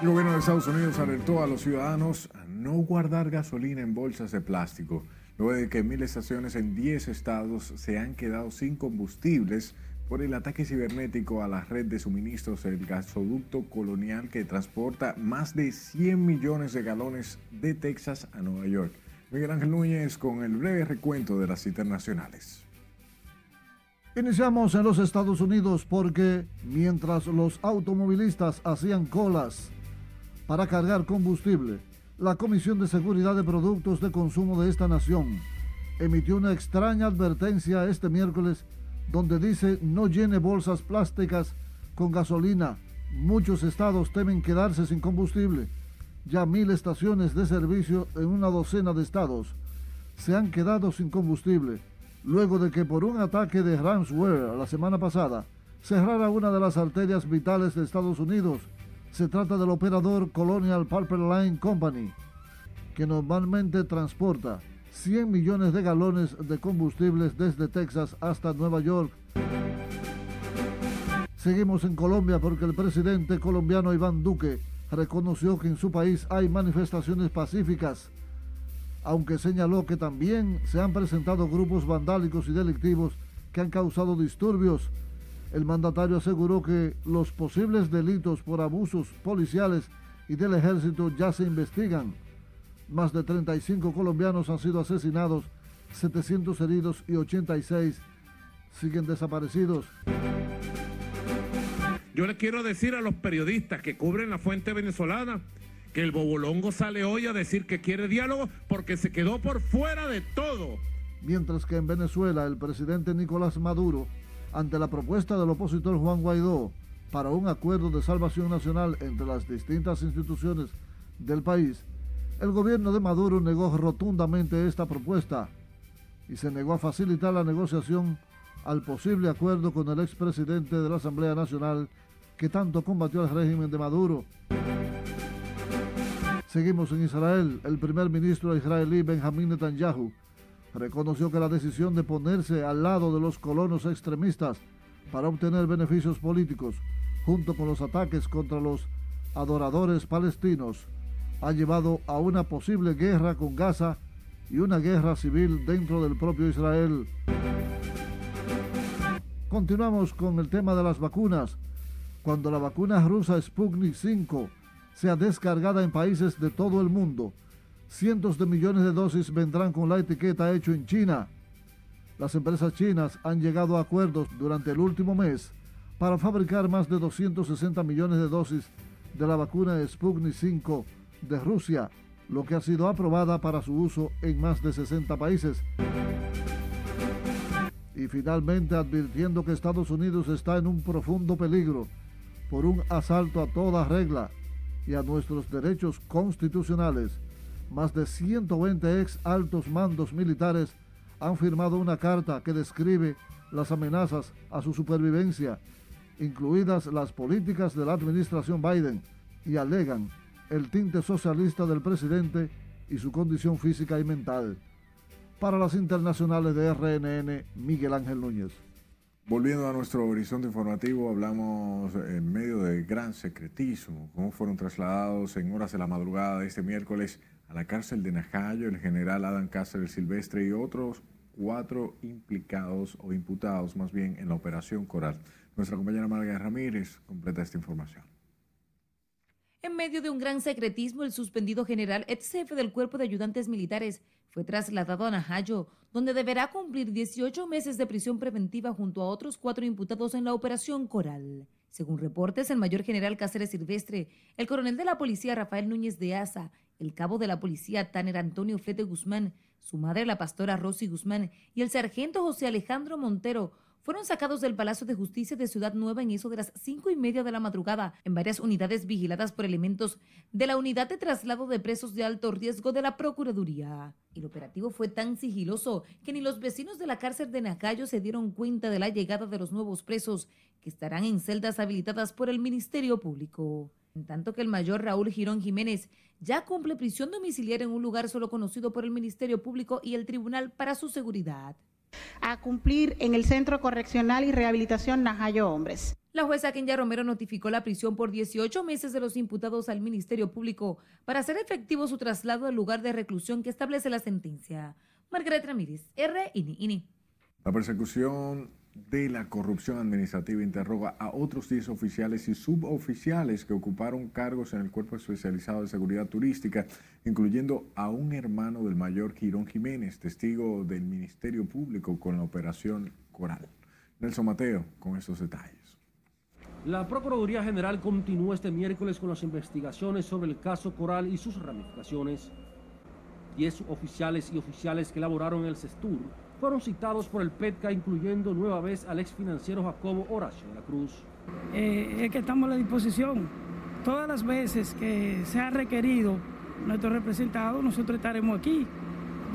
El gobierno de Estados Unidos alertó a los ciudadanos a no guardar gasolina en bolsas de plástico, luego de que mil estaciones en 10 estados se han quedado sin combustibles por el ataque cibernético a la red de suministros del gasoducto colonial que transporta más de 100 millones de galones de Texas a Nueva York. Miguel Ángel Núñez con el breve recuento de las internacionales. Iniciamos en los Estados Unidos porque mientras los automovilistas hacían colas para cargar combustible, la Comisión de Seguridad de Productos de Consumo de esta nación emitió una extraña advertencia este miércoles donde dice no llene bolsas plásticas con gasolina. Muchos estados temen quedarse sin combustible. Ya mil estaciones de servicio en una docena de estados se han quedado sin combustible luego de que por un ataque de ransomware la semana pasada cerrara una de las arterias vitales de Estados Unidos. Se trata del operador Colonial Pipeline Company, que normalmente transporta 100 millones de galones de combustibles desde Texas hasta Nueva York. Seguimos en Colombia porque el presidente colombiano Iván Duque reconoció que en su país hay manifestaciones pacíficas, aunque señaló que también se han presentado grupos vandálicos y delictivos que han causado disturbios. El mandatario aseguró que los posibles delitos por abusos policiales y del ejército ya se investigan más de 35 colombianos han sido asesinados, 700 heridos y 86 siguen desaparecidos. Yo le quiero decir a los periodistas que cubren la fuente venezolana que el Bobolongo sale hoy a decir que quiere diálogo porque se quedó por fuera de todo. Mientras que en Venezuela el presidente Nicolás Maduro, ante la propuesta del opositor Juan Guaidó para un acuerdo de salvación nacional entre las distintas instituciones del país, el gobierno de Maduro negó rotundamente esta propuesta y se negó a facilitar la negociación al posible acuerdo con el expresidente de la Asamblea Nacional que tanto combatió al régimen de Maduro. Seguimos en Israel. El primer ministro israelí Benjamín Netanyahu reconoció que la decisión de ponerse al lado de los colonos extremistas para obtener beneficios políticos, junto con los ataques contra los adoradores palestinos, ha llevado a una posible guerra con Gaza y una guerra civil dentro del propio Israel. Continuamos con el tema de las vacunas. Cuando la vacuna rusa Sputnik 5 sea descargada en países de todo el mundo, cientos de millones de dosis vendrán con la etiqueta hecho en China. Las empresas chinas han llegado a acuerdos durante el último mes para fabricar más de 260 millones de dosis de la vacuna Sputnik 5 de Rusia, lo que ha sido aprobada para su uso en más de 60 países. Y finalmente advirtiendo que Estados Unidos está en un profundo peligro por un asalto a toda regla y a nuestros derechos constitucionales, más de 120 ex altos mandos militares han firmado una carta que describe las amenazas a su supervivencia, incluidas las políticas de la administración Biden, y alegan el tinte socialista del presidente y su condición física y mental. Para las internacionales de RNN, Miguel Ángel Núñez. Volviendo a nuestro horizonte informativo, hablamos en medio de gran secretismo, cómo fueron trasladados en horas de la madrugada de este miércoles a la cárcel de Najayo el general Adam Cáceres Silvestre y otros cuatro implicados o imputados más bien en la operación Coral. Nuestra compañera Margarita Ramírez completa esta información. En medio de un gran secretismo, el suspendido general ex jefe del Cuerpo de Ayudantes Militares fue trasladado a Najayo, donde deberá cumplir 18 meses de prisión preventiva junto a otros cuatro imputados en la Operación Coral. Según reportes, el mayor general Cáceres Silvestre, el coronel de la policía Rafael Núñez de Asa, el cabo de la policía Tanner Antonio Flete Guzmán, su madre la pastora Rosy Guzmán y el sargento José Alejandro Montero fueron sacados del Palacio de Justicia de Ciudad Nueva en eso de las cinco y media de la madrugada en varias unidades vigiladas por elementos de la Unidad de Traslado de Presos de Alto Riesgo de la Procuraduría. El operativo fue tan sigiloso que ni los vecinos de la cárcel de Nacayo se dieron cuenta de la llegada de los nuevos presos que estarán en celdas habilitadas por el Ministerio Público. En tanto que el mayor Raúl Girón Jiménez ya cumple prisión domiciliaria en un lugar solo conocido por el Ministerio Público y el Tribunal para su seguridad. a cumplir en el Centro Correccional y Rehabilitación Najayo Hombres. La jueza Kenya Romero notificó la prisión por 18 meses de los imputados al Ministerio Público para hacer efectivo su traslado al lugar de reclusión que establece la sentencia. Margaret Ramírez, RINI. La persecución de la corrupción administrativa interroga a otros 10 oficiales y suboficiales que ocuparon cargos en el Cuerpo Especializado de Seguridad Turística, incluyendo a un hermano del mayor Quirón Jiménez, testigo del Ministerio Público con la operación Coral. Nelson Mateo con estos detalles. La Procuraduría General continúa este miércoles con las investigaciones sobre el caso Coral y sus ramificaciones. Diez oficiales y oficiales que laboraron en el CESTUR fueron citados por el PETCA, incluyendo nueva vez al ex financiero Jacobo Horacio de la Cruz. Eh, es que estamos a la disposición. Todas las veces que se ha requerido nuestro representado, nosotros estaremos aquí,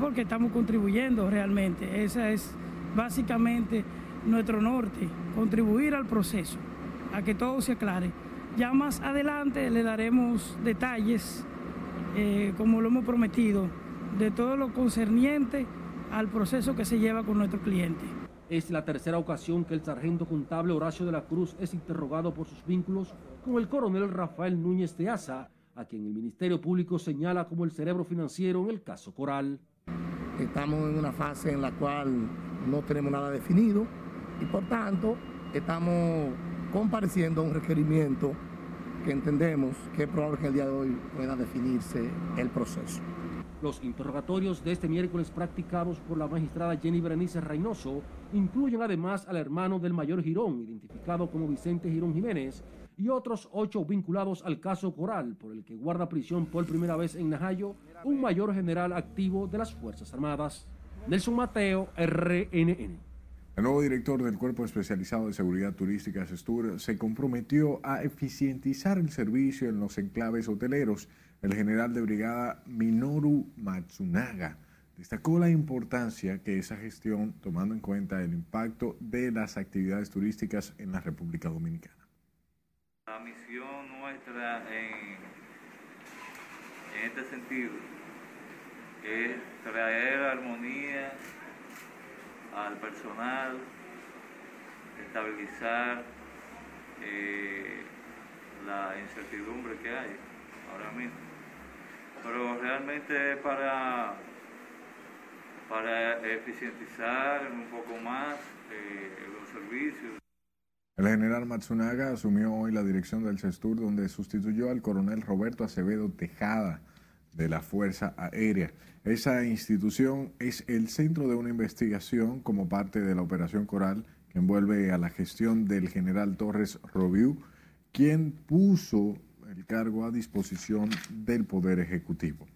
porque estamos contribuyendo realmente. Ese es básicamente nuestro norte, contribuir al proceso, a que todo se aclare. Ya más adelante le daremos detalles, eh, como lo hemos prometido, de todo lo concerniente al proceso que se lleva con nuestro cliente. Es la tercera ocasión que el sargento contable Horacio de la Cruz es interrogado por sus vínculos con el coronel Rafael Núñez de Asa, a quien el Ministerio Público señala como el cerebro financiero en el caso Coral. Estamos en una fase en la cual no tenemos nada definido y por tanto estamos compareciendo a un requerimiento que entendemos que es probable que el día de hoy pueda definirse el proceso. Los interrogatorios de este miércoles practicados por la magistrada Jenny Berenice Reynoso incluyen además al hermano del mayor Girón, identificado como Vicente Girón Jiménez, y otros ocho vinculados al caso Coral, por el que guarda prisión por primera vez en Najayo un mayor general activo de las Fuerzas Armadas. Nelson Mateo, RNN. El nuevo director del Cuerpo Especializado de Seguridad Turística, SESTUR, se comprometió a eficientizar el servicio en los enclaves hoteleros el general de brigada Minoru Matsunaga destacó la importancia que esa gestión, tomando en cuenta el impacto de las actividades turísticas en la República Dominicana. La misión nuestra en, este sentido es traer armonía al personal, estabilizar eh, la incertidumbre que hay ahora mismo pero realmente para, para eficientizar un poco más eh, los servicios. El general Matsunaga asumió hoy la dirección del CESTUR, donde sustituyó al coronel Roberto Acevedo Tejada de la Fuerza Aérea. Esa institución es el centro de una investigación como parte de la Operación Coral que envuelve a la gestión del general Torres Robiu, quien puso el cargo a disposición del Poder Ejecutivo.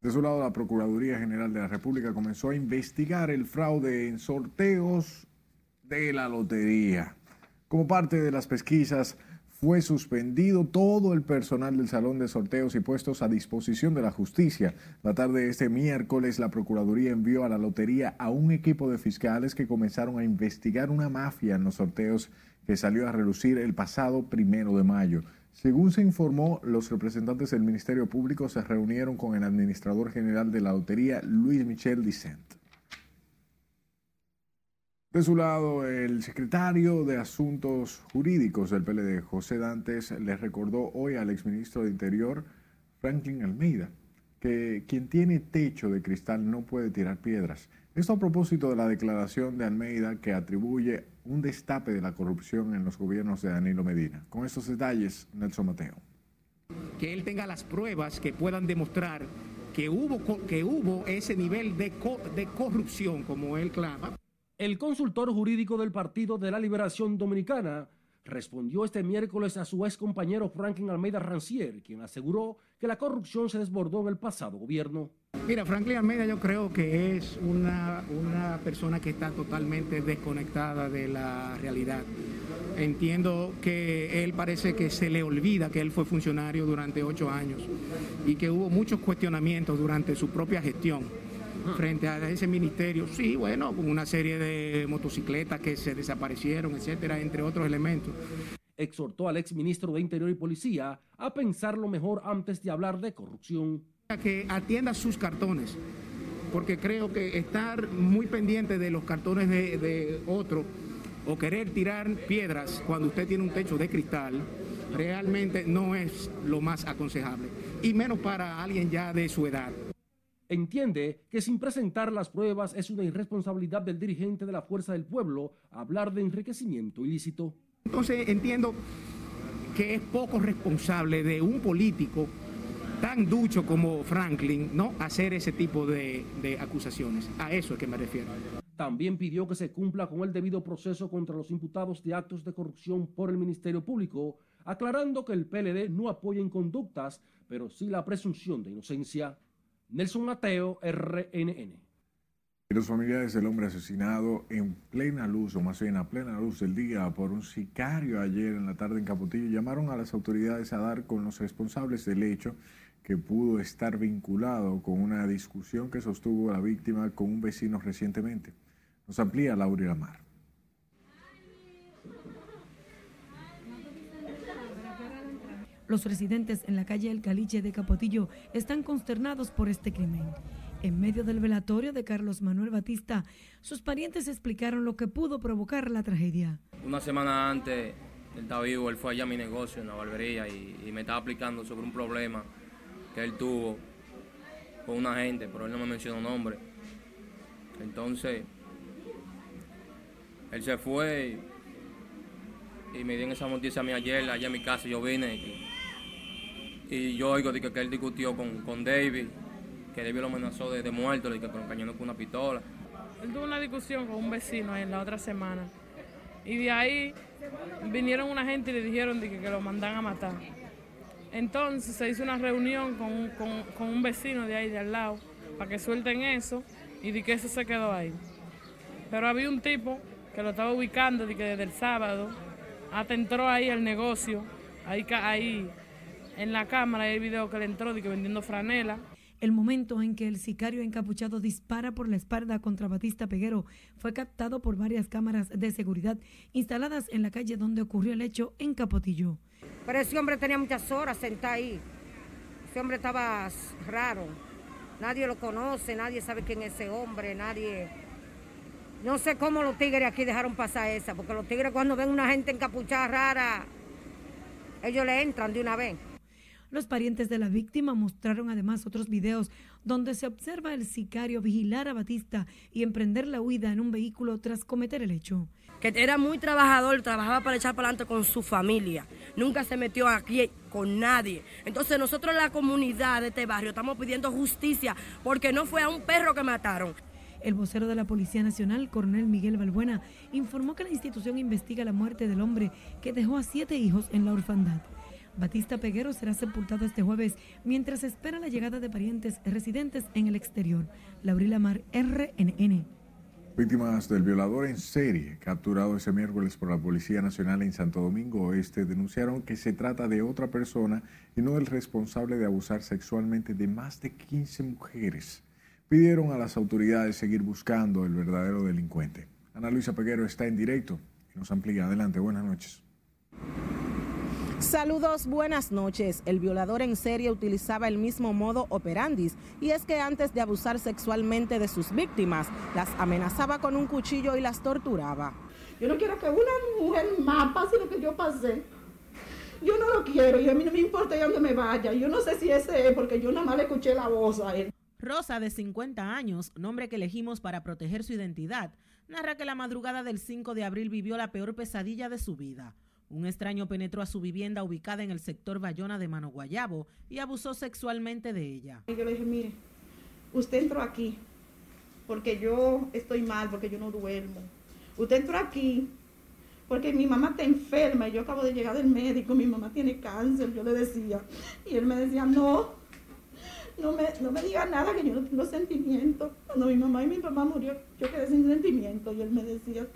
De su lado, la Procuraduría General de la República comenzó a investigar el fraude en sorteos de la lotería. Como parte de las pesquisas, fue suspendido todo el personal del salón de sorteos y puestos a disposición de la justicia. La tarde de este miércoles, la Procuraduría envió a la lotería a un equipo de fiscales que comenzaron a investigar una mafia en los sorteos que salió a relucir el pasado primero de mayo. Según se informó, los representantes del Ministerio Público se reunieron con el administrador general de la lotería, Luis Michel Dicent. De su lado, el secretario de Asuntos Jurídicos del PLD, José Dantes, le recordó hoy al exministro de Interior, Franklin Almeida, que quien tiene techo de cristal no puede tirar piedras. Esto a propósito de la declaración de Almeida que atribuye un destape de la corrupción en los gobiernos de Danilo Medina. Con estos detalles, Nelson Mateo. Que él tenga las pruebas que puedan demostrar que hubo, que hubo ese nivel de corrupción como él clama. El consultor jurídico del Partido de la Liberación Dominicana respondió este miércoles a su ex compañero Franklin Almeida Rancier, quien aseguró que la corrupción se desbordó en el pasado gobierno. Mira, Franklin Almeida yo creo que es una, una persona que está totalmente desconectada de la realidad. Entiendo que él parece que se le olvida que él fue funcionario durante ocho años y que hubo muchos cuestionamientos durante su propia gestión frente a ese ministerio. Sí, bueno, con una serie de motocicletas que se desaparecieron, etcétera, entre otros elementos. Exhortó al exministro de Interior y Policía a pensarlo mejor antes de hablar de corrupción. Que atienda sus cartones, porque creo que estar muy pendiente de los cartones de, de otro o querer tirar piedras cuando usted tiene un techo de cristal realmente no es lo más aconsejable, y menos para alguien ya de su edad. Entiende que sin presentar las pruebas es una irresponsabilidad del dirigente de la Fuerza del Pueblo hablar de enriquecimiento ilícito. Entonces entiendo que es poco responsable de un político tan ducho como Franklin no hacer ese tipo de, de acusaciones. A eso es que me refiero. También pidió que se cumpla con el debido proceso contra los imputados de actos de corrupción por el Ministerio Público, aclarando que el PLD no apoya inconductas, pero sí la presunción de inocencia. Nelson Mateo, RNN. Los familiares del hombre asesinado en plena luz, o más bien a plena luz del día, por un sicario ayer en la tarde en Capotillo, llamaron a las autoridades a dar con los responsables del hecho que pudo estar vinculado con una discusión que sostuvo la víctima con un vecino recientemente. Nos amplía Laura Lamar. Los residentes en la calle El Caliche de Capotillo están consternados por este crimen. En medio del velatorio de Carlos Manuel Batista, sus parientes explicaron lo que pudo provocar la tragedia. Una semana antes, él estaba vivo, él fue allá a mi negocio en la barbería y, me estaba explicando sobre un problema que él tuvo con una gente, pero él no me mencionó nombre. Entonces, él se fue y, y me dio esa noticia a mí ayer, allá en mi casa, yo vine y, y yo oigo de que, que, él discutió con, con David, que David lo amenazó de, de muerto, de que con cañón con una pistola. Él tuvo una discusión con un vecino en la otra semana y de ahí vinieron una gente y le dijeron de que, que lo mandan a matar. Entonces se hizo una reunión con, con, con, un vecino de ahí de al lado para que suelten eso y de que eso se quedó ahí. Pero había un tipo que lo estaba ubicando de que desde el sábado hasta entró ahí al negocio, ahí, ahí en la cámara hay el video que le entró de que vendiendo franela. El momento en que el sicario encapuchado dispara por la espalda contra Batista Peguero fue captado por varias cámaras de seguridad instaladas en la calle donde ocurrió el hecho en Capotillo. Pero ese hombre tenía muchas horas sentado ahí. Ese hombre estaba raro. Nadie lo conoce, nadie sabe quién es ese hombre, nadie... No sé cómo los tigres aquí dejaron pasar esa, porque los tigres cuando ven una gente encapuchada rara, ellos le entran de una vez. Los parientes de la víctima mostraron además otros videos donde se observa al sicario vigilar a Batista y emprender la huida en un vehículo tras cometer el hecho. Que era muy trabajador, trabajaba para echar para adelante con su familia. Nunca se metió aquí con nadie. Entonces nosotros la comunidad de este barrio estamos pidiendo justicia porque no fue a un perro que mataron. El vocero de la Policía Nacional, coronel Miguel Balbuena, informó que la institución investiga la muerte del hombre que dejó a siete hijos en la orfandad. Batista Peguero será sepultado este jueves mientras espera la llegada de parientes residentes en el exterior. Laurila Mar, RNN. Víctimas del violador en serie, capturado ese miércoles por la Policía Nacional en Santo Domingo Oeste, denunciaron que se trata de otra persona y no del responsable de abusar sexualmente de más de 15 mujeres. Pidieron a las autoridades seguir buscando el verdadero delincuente. Ana Luisa Peguero está en directo y nos amplía. Adelante, buenas noches. Saludos, buenas noches. El violador en serie utilizaba el mismo modo operandis y es que antes de abusar sexualmente de sus víctimas, las amenazaba con un cuchillo y las torturaba. Yo no quiero que una mujer más pase lo que yo pasé. Yo no lo quiero y a mí no me importa dónde me vaya. Yo no sé si ese es porque yo nada más le escuché la voz a él. Rosa, de 50 años, nombre que elegimos para proteger su identidad, narra que la madrugada del 5 de abril vivió la peor pesadilla de su vida. Un extraño penetró a su vivienda ubicada en el sector Bayona de Mano Guayabo y abusó sexualmente de ella. Yo le dije, mire, usted entró aquí porque yo estoy mal, porque yo no duermo. Usted entró aquí porque mi mamá está enferma y yo acabo de llegar del médico, mi mamá tiene cáncer, yo le decía. Y él me decía, no, no me, no me diga nada que yo no tengo sentimiento. Cuando mi mamá y mi papá murió, yo quedé sin sentimiento y él me decía,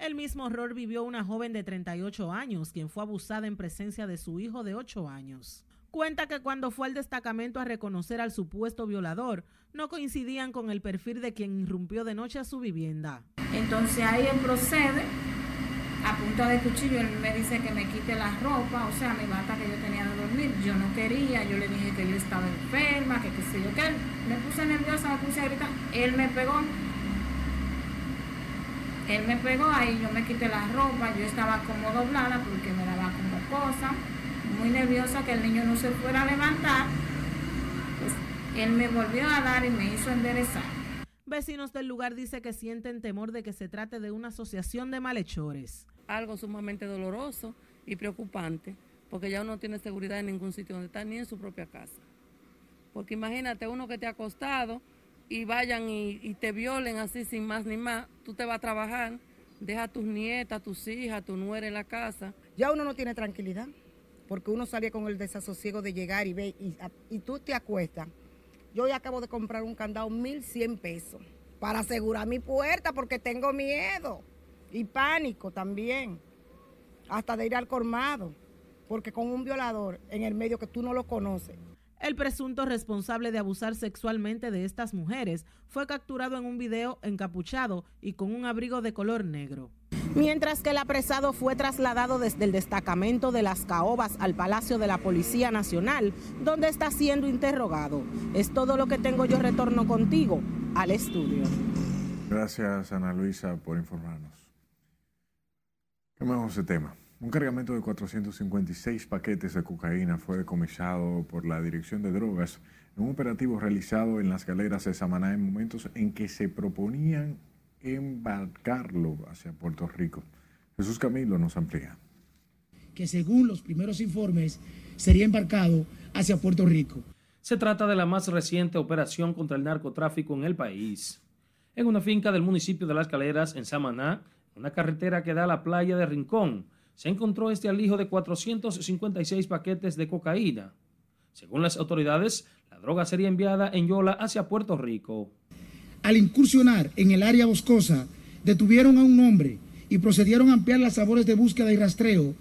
el mismo horror vivió una joven de 38 años, quien fue abusada en presencia de su hijo de 8 años. Cuenta que cuando fue al destacamento a reconocer al supuesto violador, no coincidían con el perfil de quien irrumpió de noche a su vivienda. Entonces ahí él procede a punta de cuchillo, él me dice que me quite la ropa, o sea, mi bata que yo tenía de dormir. Yo no quería, yo le dije que yo estaba enferma, que qué sé yo, que él me puse nerviosa, me puse a gritar. Él me pegó. Él me pegó ahí, yo me quité la ropa, yo estaba como doblada porque me daba como cosa, muy nerviosa que el niño no se fuera a levantar. Pues él me volvió a dar y me hizo enderezar. Vecinos del lugar dicen que sienten temor de que se trate de una asociación de malhechores. Algo sumamente doloroso y preocupante, porque ya uno no tiene seguridad en ningún sitio donde está, ni en su propia casa. Porque imagínate uno que te ha acostado y vayan y, te violen así sin más ni más, tú te vas a trabajar, deja a tus nietas, tus hijas, tu nuera en la casa. Ya uno no tiene tranquilidad, porque uno salía con el desasosiego de llegar y ver, y, y tú te acuestas yo ya acabo de comprar un candado 1.100 pesos para asegurar mi puerta porque tengo miedo y pánico también, hasta de ir al colmado, porque con un violador en el medio que tú no lo conoces. El presunto responsable de abusar sexualmente de estas mujeres fue capturado en un video encapuchado y con un abrigo de color negro mientras que el apresado fue trasladado desde el destacamento de las Caobas al Palacio de la Policía Nacional, donde está siendo interrogado. Es todo lo que tengo yo retorno contigo al estudio. Gracias Ana Luisa por informarnos. Cambiamos de tema. Un cargamento de 456 paquetes de cocaína fue decomisado por la Dirección de Drogas en un operativo realizado en las galeras de Samaná en momentos en que se proponían embarcarlo hacia Puerto Rico. Jesús Camilo nos amplía. Que según los primeros informes sería embarcado hacia Puerto Rico. Se trata de la más reciente operación contra el narcotráfico en el país. En una finca del municipio de Las Caleras, en Samaná, una carretera que da a la playa de Rincón, se encontró este alijo de 456 paquetes de cocaína. Según las autoridades, la droga sería enviada en Yola hacia Puerto Rico. Al incursionar en el área boscosa, detuvieron a un hombre y procedieron a ampliar las labores de búsqueda y rastreo,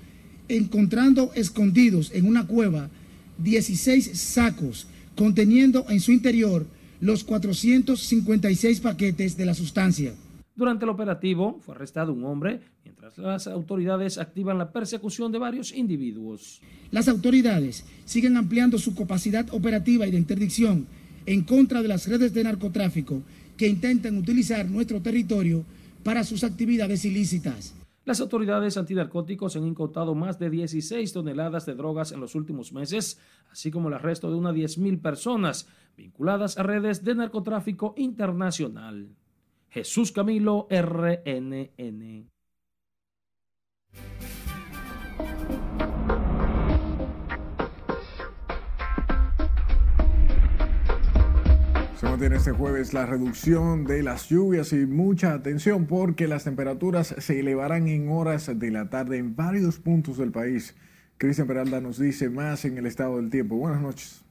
encontrando escondidos en una cueva 16 sacos conteniendo en su interior los 456 paquetes de la sustancia. Durante el operativo fue arrestado un hombre, mientras las autoridades activan la persecución de varios individuos. Las autoridades siguen ampliando su capacidad operativa y de interdicción en contra de las redes de narcotráfico que intentan utilizar nuestro territorio para sus actividades ilícitas. Las autoridades antinarcóticos han incautado más de 16 toneladas de drogas en los últimos meses, así como el arresto de unas 10.000 personas vinculadas a redes de narcotráfico internacional. Jesús Camilo, RNN. Se mantiene este jueves la reducción de las lluvias y mucha atención porque las temperaturas se elevarán en horas de la tarde en varios puntos del país. Cristian Peralta nos dice más en el estado del tiempo. Buenas noches.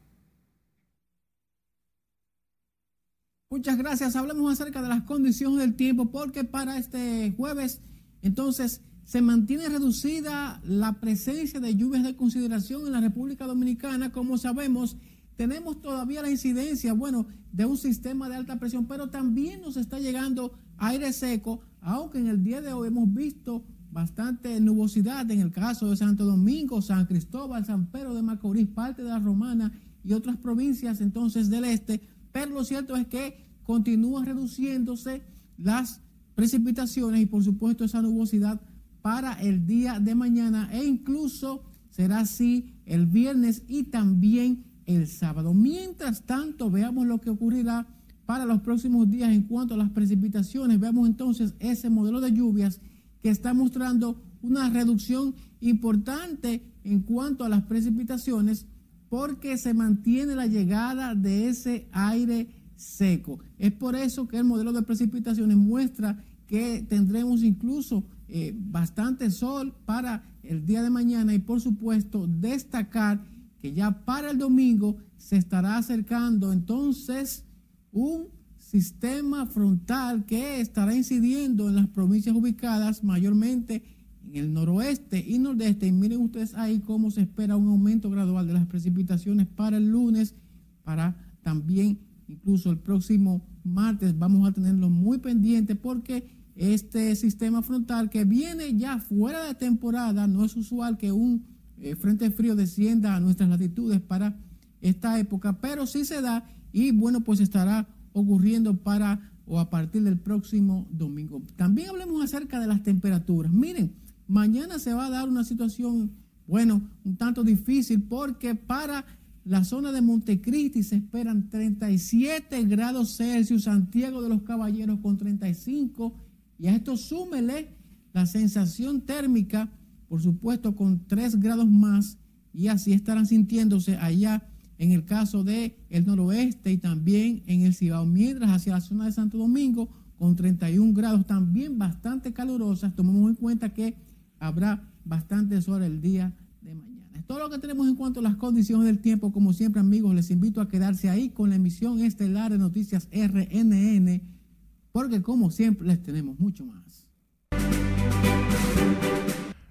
Muchas gracias. Hablemos acerca de las condiciones del tiempo porque para este jueves entonces se mantiene reducida la presencia de lluvias de consideración en la República Dominicana. Como sabemos, tenemos todavía la incidencia, bueno, de un sistema de alta presión, pero también nos está llegando aire seco, aunque en el día de hoy hemos visto bastante nubosidad en el caso de Santo Domingo, San Cristóbal, San Pedro de Macorís, parte de la Romana y otras provincias entonces del este, pero lo cierto es que continúan reduciéndose las precipitaciones y por supuesto esa nubosidad para el día de mañana e incluso será así el viernes y también el sábado. Mientras tanto, veamos lo que ocurrirá para los próximos días en cuanto a las precipitaciones. Veamos entonces ese modelo de lluvias que está mostrando una reducción importante en cuanto a las precipitaciones porque se mantiene la llegada de ese aire seco. Es por eso que el modelo de precipitaciones muestra que tendremos incluso eh, bastante sol para el día de mañana y por supuesto destacar que ya para el domingo se estará acercando entonces un sistema frontal que estará incidiendo en las provincias ubicadas mayormente en el noroeste y nordeste. Y miren ustedes ahí cómo se espera un aumento gradual de las precipitaciones para el lunes, para también incluso el próximo martes. Vamos a tenerlo muy pendiente porque este sistema frontal que viene ya fuera de temporada. No es usual que un eh, frente frío descienda a nuestras latitudes para esta época, pero sí se da y bueno, pues estará ocurriendo para o a partir del próximo domingo. También hablemos acerca de las temperaturas. Miren, mañana se va a dar una situación, bueno, un tanto difícil porque para la zona de Montecristi se esperan 37 grados Celsius, Santiago de los Caballeros con 35 y a esto súmele la sensación térmica, por supuesto, con 3 grados más y así estarán sintiéndose allá en el caso de el noroeste y también en el Cibao, mientras hacia la zona de Santo Domingo con 31 grados también bastante calurosas. Tomemos en cuenta que habrá bastante sol el día de mañana. Es todo lo que tenemos en cuanto a las condiciones del tiempo. Como siempre, amigos, les invito a quedarse ahí con la emisión estelar de Noticias RNN, porque como siempre les tenemos mucho más.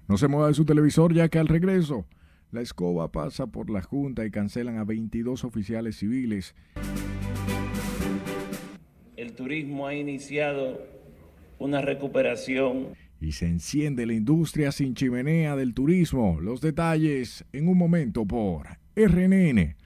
No se mueva de su televisor ya que al regreso la escoba pasa por la Junta y cancelan a 22 oficiales civiles. El turismo ha iniciado una recuperación. Y se enciende la industria sin chimenea del turismo. Los detalles en un momento por RNN.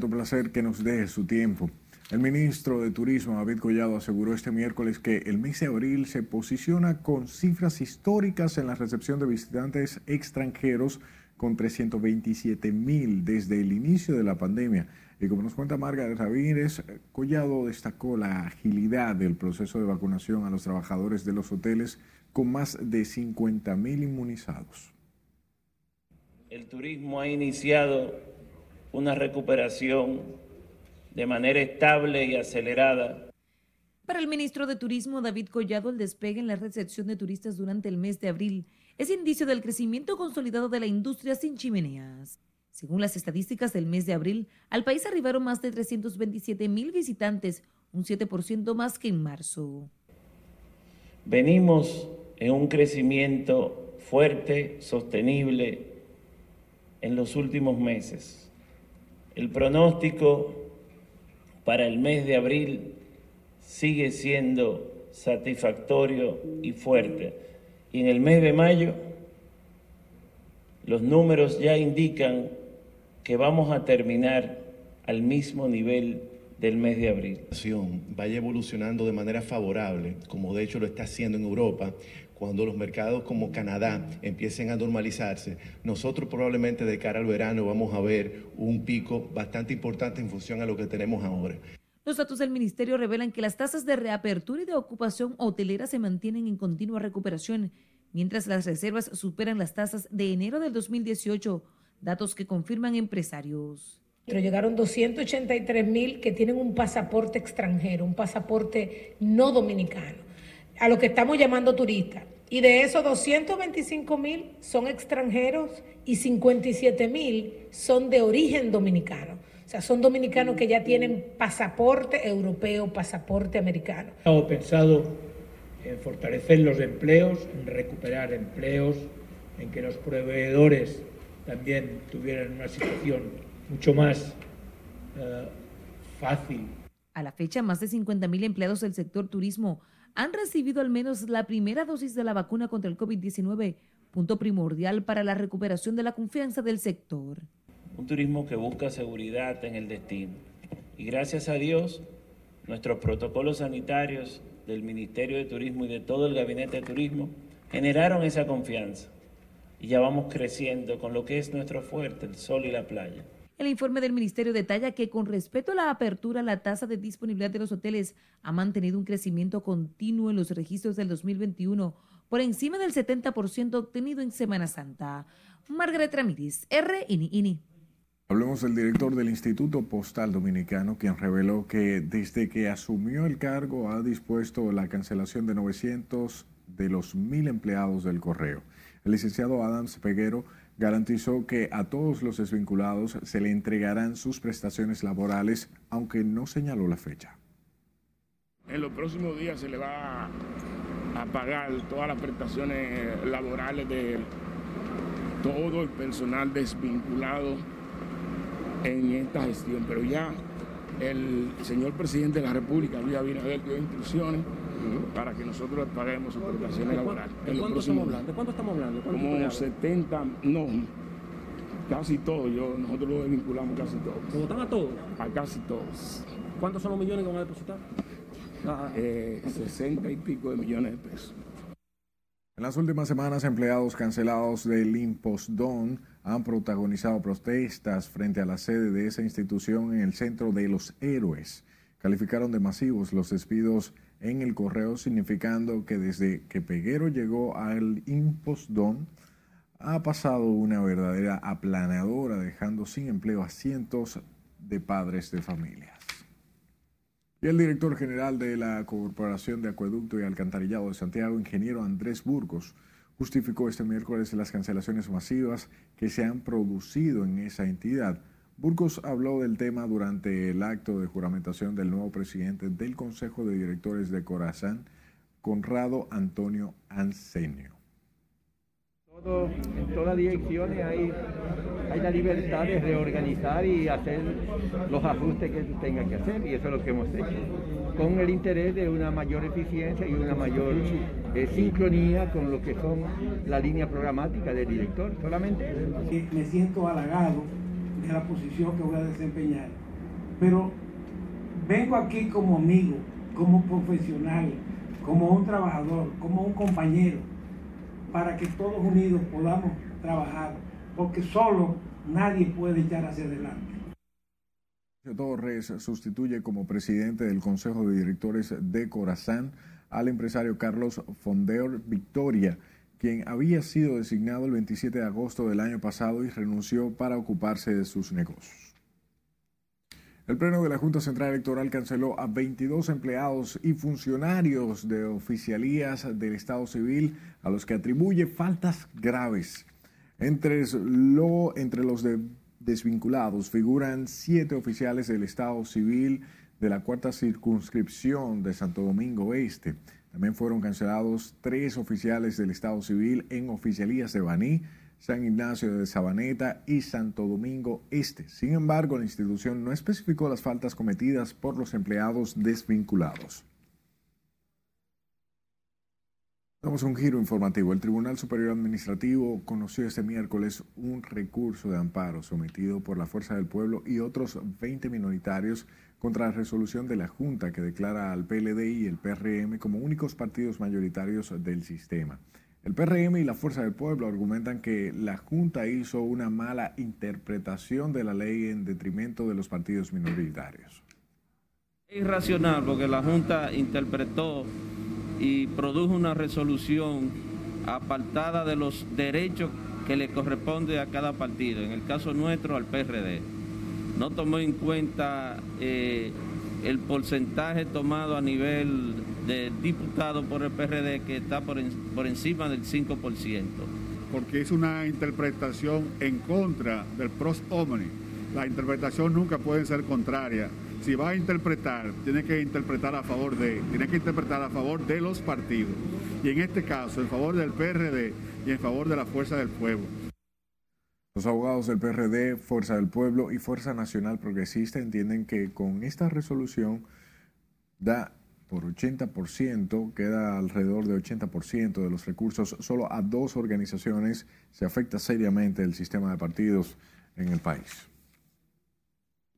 Grato placer que nos deje su tiempo. El ministro de Turismo, David Collado, aseguró este miércoles que el mes de abril se posiciona con cifras históricas en la recepción de visitantes extranjeros con 327 mil desde el inicio de la pandemia. Y como nos cuenta Margaret Ramírez, Collado destacó la agilidad del proceso de vacunación a los trabajadores de los hoteles con más de 50 mil inmunizados. El turismo ha iniciado una recuperación de manera estable y acelerada. Para el ministro de Turismo David Collado, el despegue en la recepción de turistas durante el mes de abril es indicio del crecimiento consolidado de la industria sin chimeneas. Según las estadísticas del mes de abril, al país arribaron más de 327 mil visitantes, un 7% más que en marzo. Venimos en un crecimiento fuerte, sostenible en los últimos meses. El pronóstico para el mes de abril sigue siendo satisfactorio y fuerte. Y en el mes de mayo los números ya indican que vamos a terminar al mismo nivel del mes de abril. Vaya evolucionando de manera favorable, como de hecho lo está haciendo en Europa, cuando los mercados como Canadá empiecen a normalizarse, nosotros probablemente de cara al verano vamos a ver un pico bastante importante en función a lo que tenemos ahora. Los datos del ministerio revelan que las tasas de reapertura y de ocupación hotelera se mantienen en continua recuperación, mientras las reservas superan las tasas de enero del 2018, datos que confirman empresarios. Llegaron 283 mil que tienen un pasaporte extranjero, un pasaporte no dominicano a lo que estamos llamando turistas. Y de esos 225 mil son extranjeros y 57 mil son de origen dominicano. O sea, son dominicanos que ya tienen pasaporte europeo, pasaporte americano. Hemos pensado en fortalecer los empleos, en recuperar empleos, en que los proveedores también tuvieran una situación mucho más uh, fácil. A la fecha, más de 50 mil empleados del sector turismo han recibido al menos la primera dosis de la vacuna contra el COVID-19, punto primordial para la recuperación de la confianza del sector. Un turismo que busca seguridad en el destino. Y gracias a Dios, nuestros protocolos sanitarios del Ministerio de Turismo y de todo el Gabinete de Turismo generaron esa confianza. Y ya vamos creciendo con lo que es nuestro fuerte, el sol y la playa. El informe del ministerio detalla que con respecto a la apertura, la tasa de disponibilidad de los hoteles ha mantenido un crecimiento continuo en los registros del 2021, por encima del 70% obtenido en Semana Santa. Margaret Ramírez, RNI. Hablemos del director del Instituto Postal Dominicano, quien reveló que desde que asumió el cargo ha dispuesto la cancelación de 900 de los mil empleados del correo. El licenciado Adams Peguero garantizó que a todos los desvinculados se le entregarán sus prestaciones laborales, aunque no señaló la fecha. En los próximos días se le va a pagar todas las prestaciones laborales de todo el personal desvinculado en esta gestión, pero ya el señor presidente de la República, Luis Abinader, dio instrucciones para que nosotros paguemos sus prestaciones laborales. ¿De cuánto, estamos hablando? ¿De cuánto estamos hablando? Como 70, no, casi todos, yo, nosotros lo vinculamos casi todos. ¿Cómo están a todos? casi todos. ¿Cuántos son los millones que van a depositar? Eh, 60 y pico de millones de pesos. En las últimas semanas, empleados cancelados del Impostón han protagonizado protestas frente a la sede de esa institución en el centro de los héroes. Calificaron de masivos los despidos en el correo, significando que desde que Peguero llegó al Impostón, ha pasado una verdadera aplanadora, dejando sin empleo a cientos de padres de familias. Y el director general de la Corporación de Acueducto y Alcantarillado de Santiago, ingeniero Andrés Burgos, justificó este miércoles las cancelaciones masivas que se han producido en esa entidad. Burgos habló del tema durante el acto de juramentación del nuevo presidente del Consejo de Directores de Corazán, Conrado Antonio Ansenio. en todas las direcciones hay hay la libertad de reorganizar y hacer los ajustes que tenga que hacer y eso es lo que hemos hecho, con el interés de una mayor eficiencia y una mayor eh, sincronía con lo que son la línea programática del director solamente. Me siento halagado de la posición que voy a desempeñar, pero vengo aquí como amigo, como profesional, como un trabajador, como un compañero, para que todos unidos podamos trabajar porque solo nadie puede echar hacia adelante. Torres sustituye como presidente del Consejo de Directores de Corazán al empresario Carlos Fondeor Victoria, quien había sido designado el 27 de agosto del año pasado y renunció para ocuparse de sus negocios. El Pleno de la Junta Central Electoral canceló a 22 empleados y funcionarios de oficialías del Estado Civil a los que atribuye faltas graves entre, lo, entre los desvinculados figuran siete oficiales del Estado Civil de la cuarta circunscripción de Santo Domingo Este. También fueron cancelados tres oficiales del Estado Civil en oficialías de Baní, San Ignacio de Sabaneta y Santo Domingo Este. Sin embargo, la institución no especificó las faltas cometidas por los empleados desvinculados. Damos un giro informativo. El Tribunal Superior Administrativo conoció este miércoles un recurso de amparo sometido por la Fuerza del Pueblo y otros 20 minoritarios contra la resolución de la Junta que declara al PLD y el PRM como únicos partidos mayoritarios del sistema. El PRM y la Fuerza del Pueblo argumentan que la Junta hizo una mala interpretación de la ley en detrimento de los partidos minoritarios. Es irracional porque la Junta interpretó y produjo una resolución apartada de los derechos que le corresponde a cada partido, en el caso nuestro al PRD. No tomó en cuenta eh, el porcentaje tomado a nivel de diputado por el PRD que está por, por encima del 5%. Porque es una interpretación en contra del pros omni. La interpretación nunca puede ser contraria si va a interpretar, tiene que interpretar a favor de, tiene que interpretar a favor de los partidos. Y en este caso, en favor del PRD y en favor de la Fuerza del Pueblo. Los abogados del PRD, Fuerza del Pueblo y Fuerza Nacional Progresista entienden que con esta resolución da por 80%, queda alrededor de 80% de los recursos solo a dos organizaciones, se afecta seriamente el sistema de partidos en el país.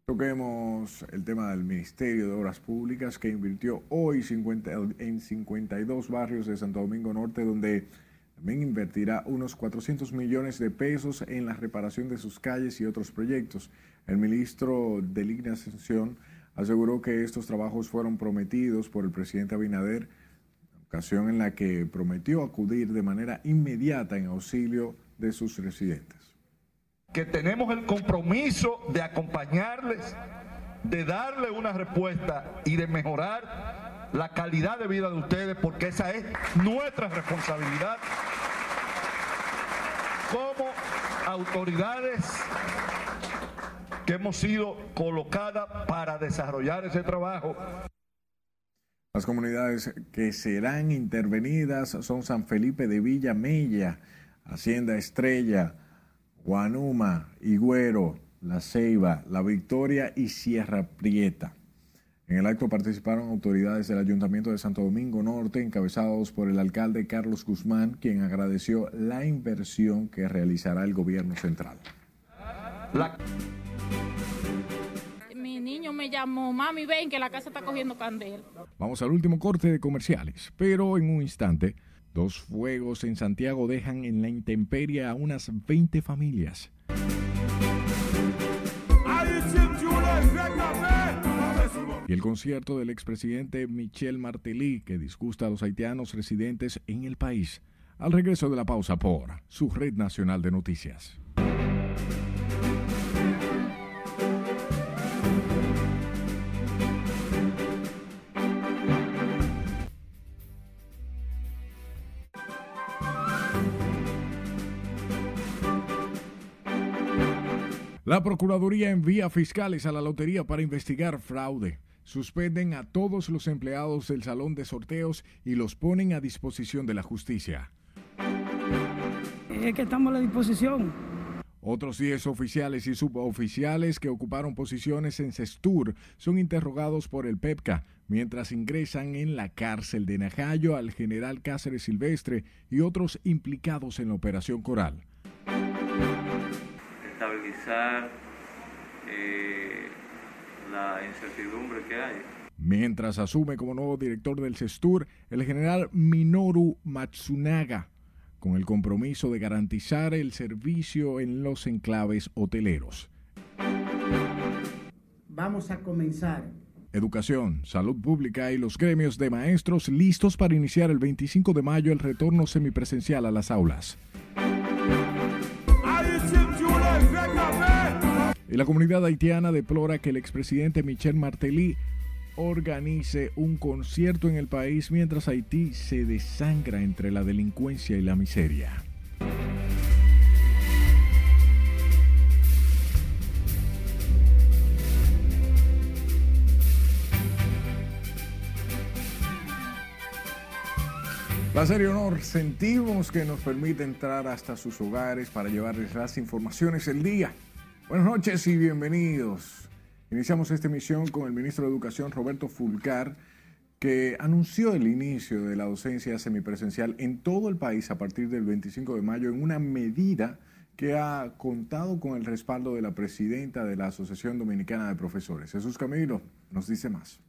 Toquemos el tema del Ministerio de Obras Públicas que invirtió hoy 50, en 52 barrios de Santo Domingo Norte, donde también invertirá unos 400 millones de pesos en la reparación de sus calles y otros proyectos. El ministro de Ligna Ascensión aseguró que estos trabajos fueron prometidos por el presidente Abinader, ocasión en la que prometió acudir de manera inmediata en auxilio de sus residentes que tenemos el compromiso de acompañarles, de darle una respuesta y de mejorar la calidad de vida de ustedes, porque esa es nuestra responsabilidad. como autoridades que hemos sido colocadas para desarrollar ese trabajo. Las comunidades que serán intervenidas son San Felipe de Villa Mella, Hacienda Estrella, Guanuma, Higüero, La Ceiba, La Victoria y Sierra Prieta. En el acto participaron autoridades del Ayuntamiento de Santo Domingo Norte, encabezados por el alcalde Carlos Guzmán, quien agradeció la inversión que realizará el gobierno central. Mi niño me llamó, mami, ven que la casa está cogiendo candela. Vamos al último corte de comerciales, pero en un instante, dos fuegos en Santiago dejan en la intemperie a unas 20 familias. Y el concierto del expresidente Michel Martelly, que disgusta a los haitianos residentes en el país. Al regreso de la pausa por su red nacional de noticias. La Procuraduría envía fiscales a la lotería para investigar fraude. Suspenden a todos los empleados del salón de sorteos y los ponen a disposición de la justicia. Es que estamos a la disposición. Otros 10 oficiales y suboficiales que ocuparon posiciones en Cestur son interrogados por el PEPCA mientras ingresan en la cárcel de Najayo al general Cáceres Silvestre y otros implicados en la operación Coral. Eh, la incertidumbre que hay. Mientras asume como nuevo director del CESTUR el general Minoru Matsunaga, con el compromiso de garantizar el servicio en los enclaves hoteleros. Vamos a comenzar. Educación, salud pública y los gremios de maestros listos para iniciar el 25 de mayo el retorno semipresencial a las aulas. Y la comunidad haitiana deplora que el expresidente Michel Martelly organice un concierto en el país mientras Haití se desangra entre la delincuencia y la miseria. La serie Honor sentimos que nos permite entrar hasta sus hogares para llevarles las informaciones del día. Buenas noches y bienvenidos. Iniciamos esta emisión con el ministro de Educación Roberto Fulcar, que anunció el inicio de la docencia semipresencial en todo el país a partir del 25 de mayo en una medida que ha contado con el respaldo de la presidenta de la Asociación Dominicana de Profesores. Jesús Camilo nos dice más.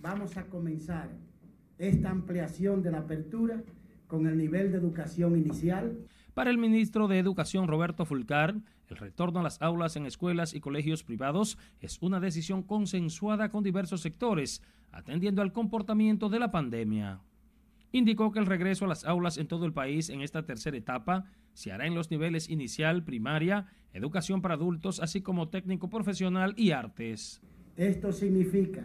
Vamos a comenzar esta ampliación de la apertura con el nivel de educación inicial. Para el ministro de Educación Roberto Fulcar, el retorno a las aulas en escuelas y colegios privados es una decisión consensuada con diversos sectores, atendiendo al comportamiento de la pandemia. Indicó que el regreso a las aulas en todo el país en esta tercera etapa se hará en los niveles inicial, primaria, educación para adultos, así como técnico profesional y artes. Esto significa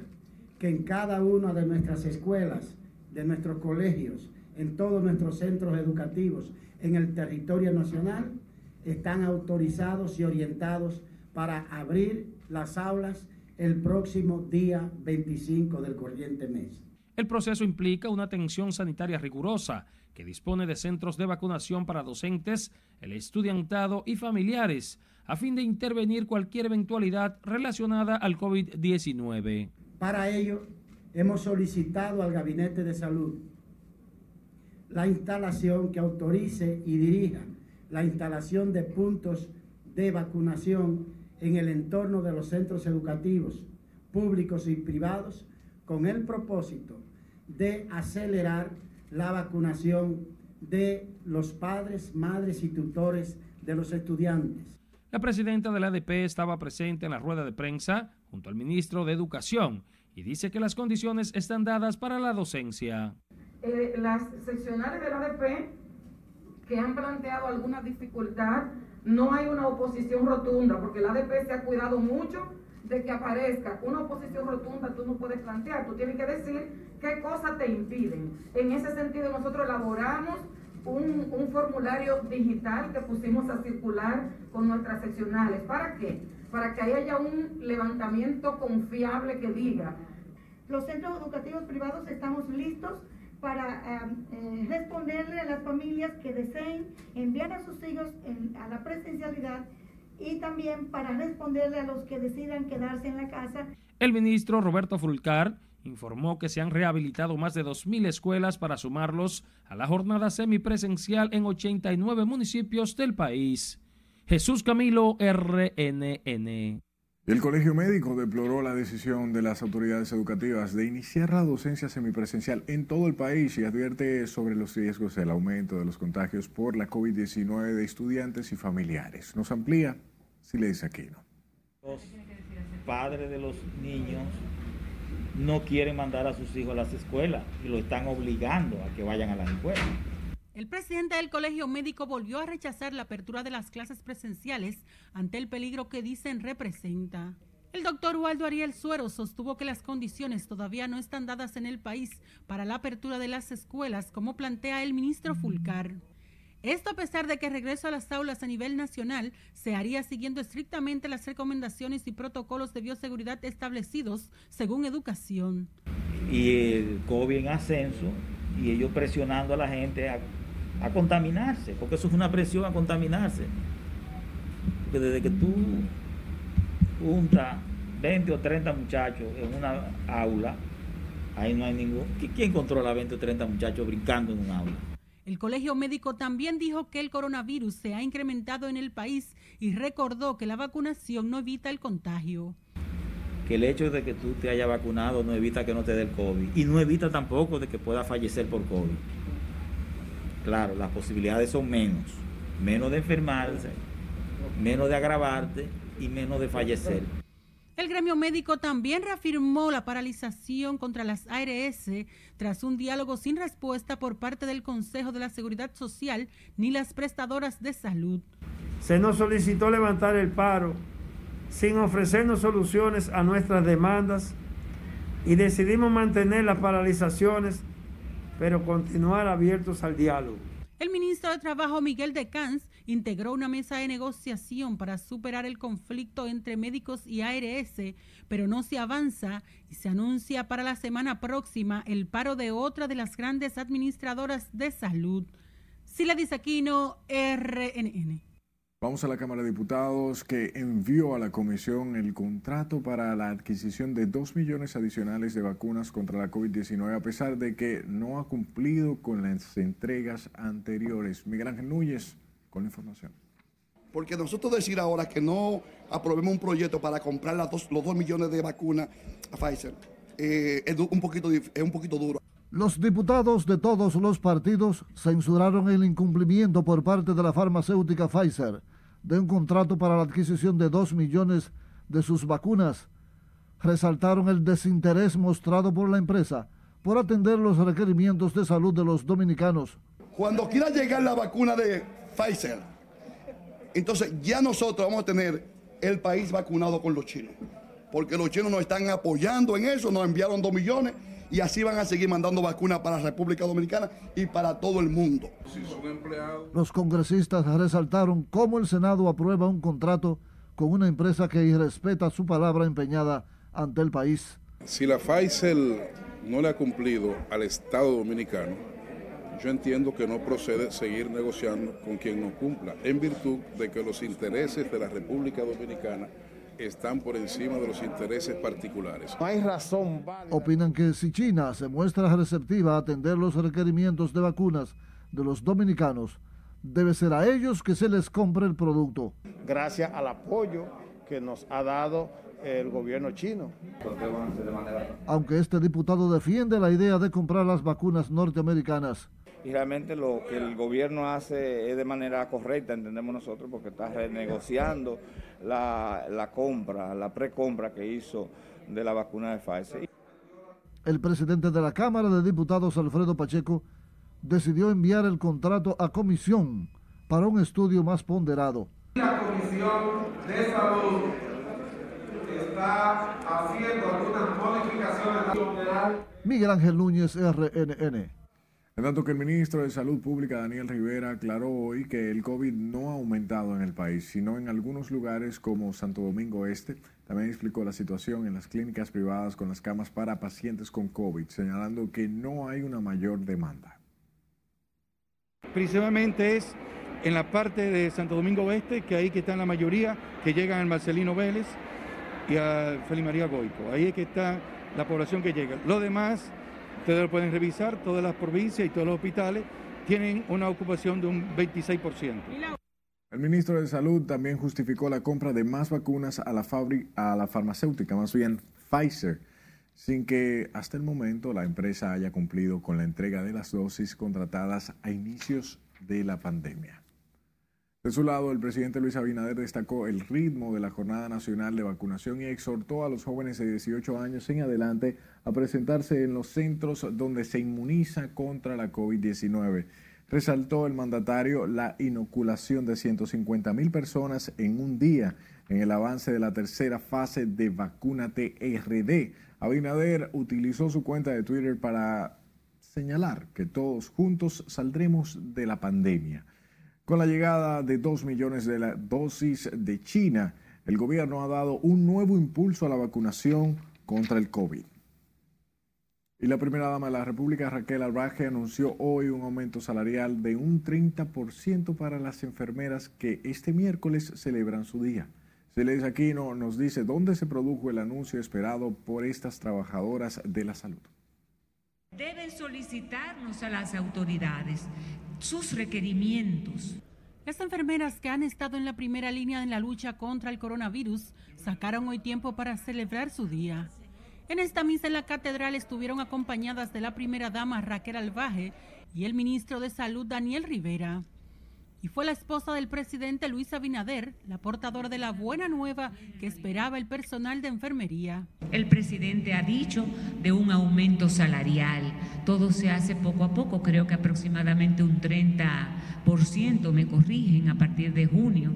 que en cada una de nuestras escuelas, de nuestros colegios, en todos nuestros centros educativos, en el territorio nacional, están autorizados y orientados para abrir las aulas el próximo día 25 del corriente mes. El proceso implica una atención sanitaria rigurosa que dispone de centros de vacunación para docentes, el estudiantado y familiares, a fin de intervenir cualquier eventualidad relacionada al COVID-19. Para ello, hemos solicitado al Gabinete de Salud la instalación que autorice y dirija la instalación de puntos de vacunación en el entorno de los centros educativos públicos y privados con el propósito de acelerar la vacunación de los padres, madres y tutores de los estudiantes. La presidenta de la ADP estaba presente en la rueda de prensa junto al ministro de Educación y dice que las condiciones están dadas para la docencia. Eh, las seccionales de la ADP que han planteado alguna dificultad, no hay una oposición rotunda, porque la ADP se ha cuidado mucho de que aparezca una oposición rotunda, tú no puedes plantear, tú tienes que decir qué cosas te impiden. En ese sentido nosotros elaboramos un, un, formulario digital que pusimos a circular con nuestras seccionales. ¿Para qué? Para que haya un levantamiento confiable que diga. Los centros educativos privados estamos listos para eh, responderle a las familias que deseen enviar a sus hijos a la presencialidad y también para responderle a los que decidan quedarse en la casa. El ministro Roberto Fulcar informó que se han rehabilitado más de 2.000 escuelas para sumarlos a la jornada semipresencial en 89 municipios del país. Jesús Camilo, RNN. El Colegio Médico deploró la decisión de las autoridades educativas de iniciar la docencia semipresencial en todo el país y advierte sobre los riesgos del aumento de los contagios por la COVID-19 de estudiantes y familiares. Nos amplía Silesia Aquino. Los padres de los niños no quieren mandar a sus hijos a las escuelas y lo están obligando a que vayan a las escuelas. El presidente del Colegio Médico volvió a rechazar la apertura de las clases presenciales ante el peligro que dicen representa. El doctor Waldo Ariel Suero sostuvo que las condiciones todavía no están dadas en el país para la apertura de las escuelas, como plantea el ministro Fulcar. Esto a pesar de que el regreso a las aulas a nivel nacional se haría siguiendo estrictamente las recomendaciones y protocolos de bioseguridad establecidos según educación. Y el COVID en ascenso y ellos presionando a la gente a a contaminarse, porque eso es una presión a contaminarse. Porque desde que tú juntas 20 o 30 muchachos en una aula, ahí no hay ningún... ¿Quién controla 20 o 30 muchachos brincando en un aula? El Colegio Médico también dijo que el coronavirus se ha incrementado en el país y recordó que la vacunación no evita el contagio. Que el hecho de que tú te hayas vacunado no evita que no te dé el COVID y no evita tampoco de que puedas fallecer por COVID claro, las posibilidades son menos. Menos de enfermarse, menos de agravarte y menos de fallecer. El gremio médico también reafirmó la paralización contra las ARS tras un diálogo sin respuesta por parte del Consejo de la Seguridad Social ni las prestadoras de salud. Se nos solicitó levantar el paro sin ofrecernos soluciones a nuestras demandas y decidimos mantener las paralizaciones pero continuar abiertos al diálogo. El ministro de Trabajo Miguel de Cans integró una mesa de negociación para superar el conflicto entre médicos y ARS, pero no se avanza y se anuncia para la semana próxima el paro de otra de las grandes administradoras de salud. Sila Disaquino, RNN. Vamos a la Cámara de Diputados que envió a la Comisión el contrato para la adquisición de 2 millones adicionales de vacunas contra la COVID-19 a pesar de que no ha cumplido con las entregas anteriores. Miguel Ángel Núñez con la información. Porque nosotros decir ahora que no aprobemos un proyecto para comprar los 2 millones de vacunas a Pfizer eh, es, un poquito, es un poquito duro. Los diputados de todos los partidos censuraron el incumplimiento por parte de la farmacéutica Pfizer de un contrato para la adquisición de dos millones de sus vacunas. Resaltaron el desinterés mostrado por la empresa por atender los requerimientos de salud de los dominicanos. Cuando quiera llegar la vacuna de Pfizer, entonces ya nosotros vamos a tener el país vacunado con los chinos, porque los chinos nos están apoyando en eso, nos enviaron dos millones y así van a seguir mandando vacunas para la República Dominicana y para todo el mundo. Los congresistas resaltaron cómo el Senado aprueba un contrato con una empresa que irrespeta su palabra empeñada ante el país. Si la Pfizer no le ha cumplido al Estado dominicano, yo entiendo que no procede seguir negociando con quien no cumpla, en virtud de que los intereses de la República Dominicana están por encima de los intereses particulares. No hay razón. Opinan que si China se muestra receptiva a atender los requerimientos de vacunas de los dominicanos, debe ser a ellos que se les compre el producto. Gracias al apoyo que nos ha dado el gobierno chino. Aunque este diputado defiende la idea de comprar las vacunas norteamericanas, y realmente lo que el gobierno hace es de manera correcta, entendemos nosotros, porque está renegociando la, compra, la precompra que hizo de la vacuna de Pfizer. El presidente de la Cámara de Diputados, Alfredo Pacheco, decidió enviar el contrato a comisión para un estudio más ponderado. La Comisión de Salud está haciendo algunas modificaciones. Miguel Ángel Núñez, RNN. En tanto que el ministro de Salud Pública, Daniel Rivera, aclaró hoy que el COVID no ha aumentado en el país, sino en algunos lugares como Santo Domingo Este. También explicó la situación en las clínicas privadas con las camas para pacientes con COVID, señalando que no hay una mayor demanda. Principalmente es en la parte de Santo Domingo Oeste, que ahí que la mayoría, que llegan al Marcelino Vélez y a Félix María Goico. Ahí es que está la población que llega. Lo demás Ustedes lo pueden revisar, todas las provincias y todos los hospitales tienen una ocupación de un 26%. El ministro de Salud también justificó la compra de más vacunas a la, a la farmacéutica, más bien Pfizer, sin que hasta el momento la empresa haya cumplido con la entrega de las dosis contratadas a inicios de la pandemia. De su lado, el presidente Luis Abinader destacó el ritmo de la Jornada Nacional de Vacunación y exhortó a los jóvenes de 18 años en adelante a presentarse en los centros donde se inmuniza contra la COVID-19. Resaltó el mandatario la inoculación de 150 mil personas en un día en el avance de la tercera fase de vacuna TRD. Abinader utilizó su cuenta de Twitter para señalar que todos juntos saldremos de la pandemia. Con la llegada de dos millones de dosis de China, el gobierno ha dado un nuevo impulso a la vacunación contra el COVID. Y la primera dama de la República, Raquel Albaje, anunció hoy un aumento salarial de un 30% para las enfermeras que este miércoles celebran su día. Celeste Aquino nos dice dónde se produjo el anuncio esperado por estas trabajadoras de la salud. Deben solicitarnos a las autoridades sus requerimientos. Las enfermeras que han estado en la primera línea en la lucha contra el coronavirus sacaron hoy tiempo para celebrar su día. En esta misa en la catedral estuvieron acompañadas de la primera dama Raquel Albaje y el ministro de Salud Daniel Rivera y fue la esposa del presidente Luis Abinader, la portadora de la buena nueva que esperaba el personal de enfermería. El presidente ha dicho de un aumento salarial. Todo se hace poco a poco, creo que aproximadamente un 30%, me corrigen, a partir de junio,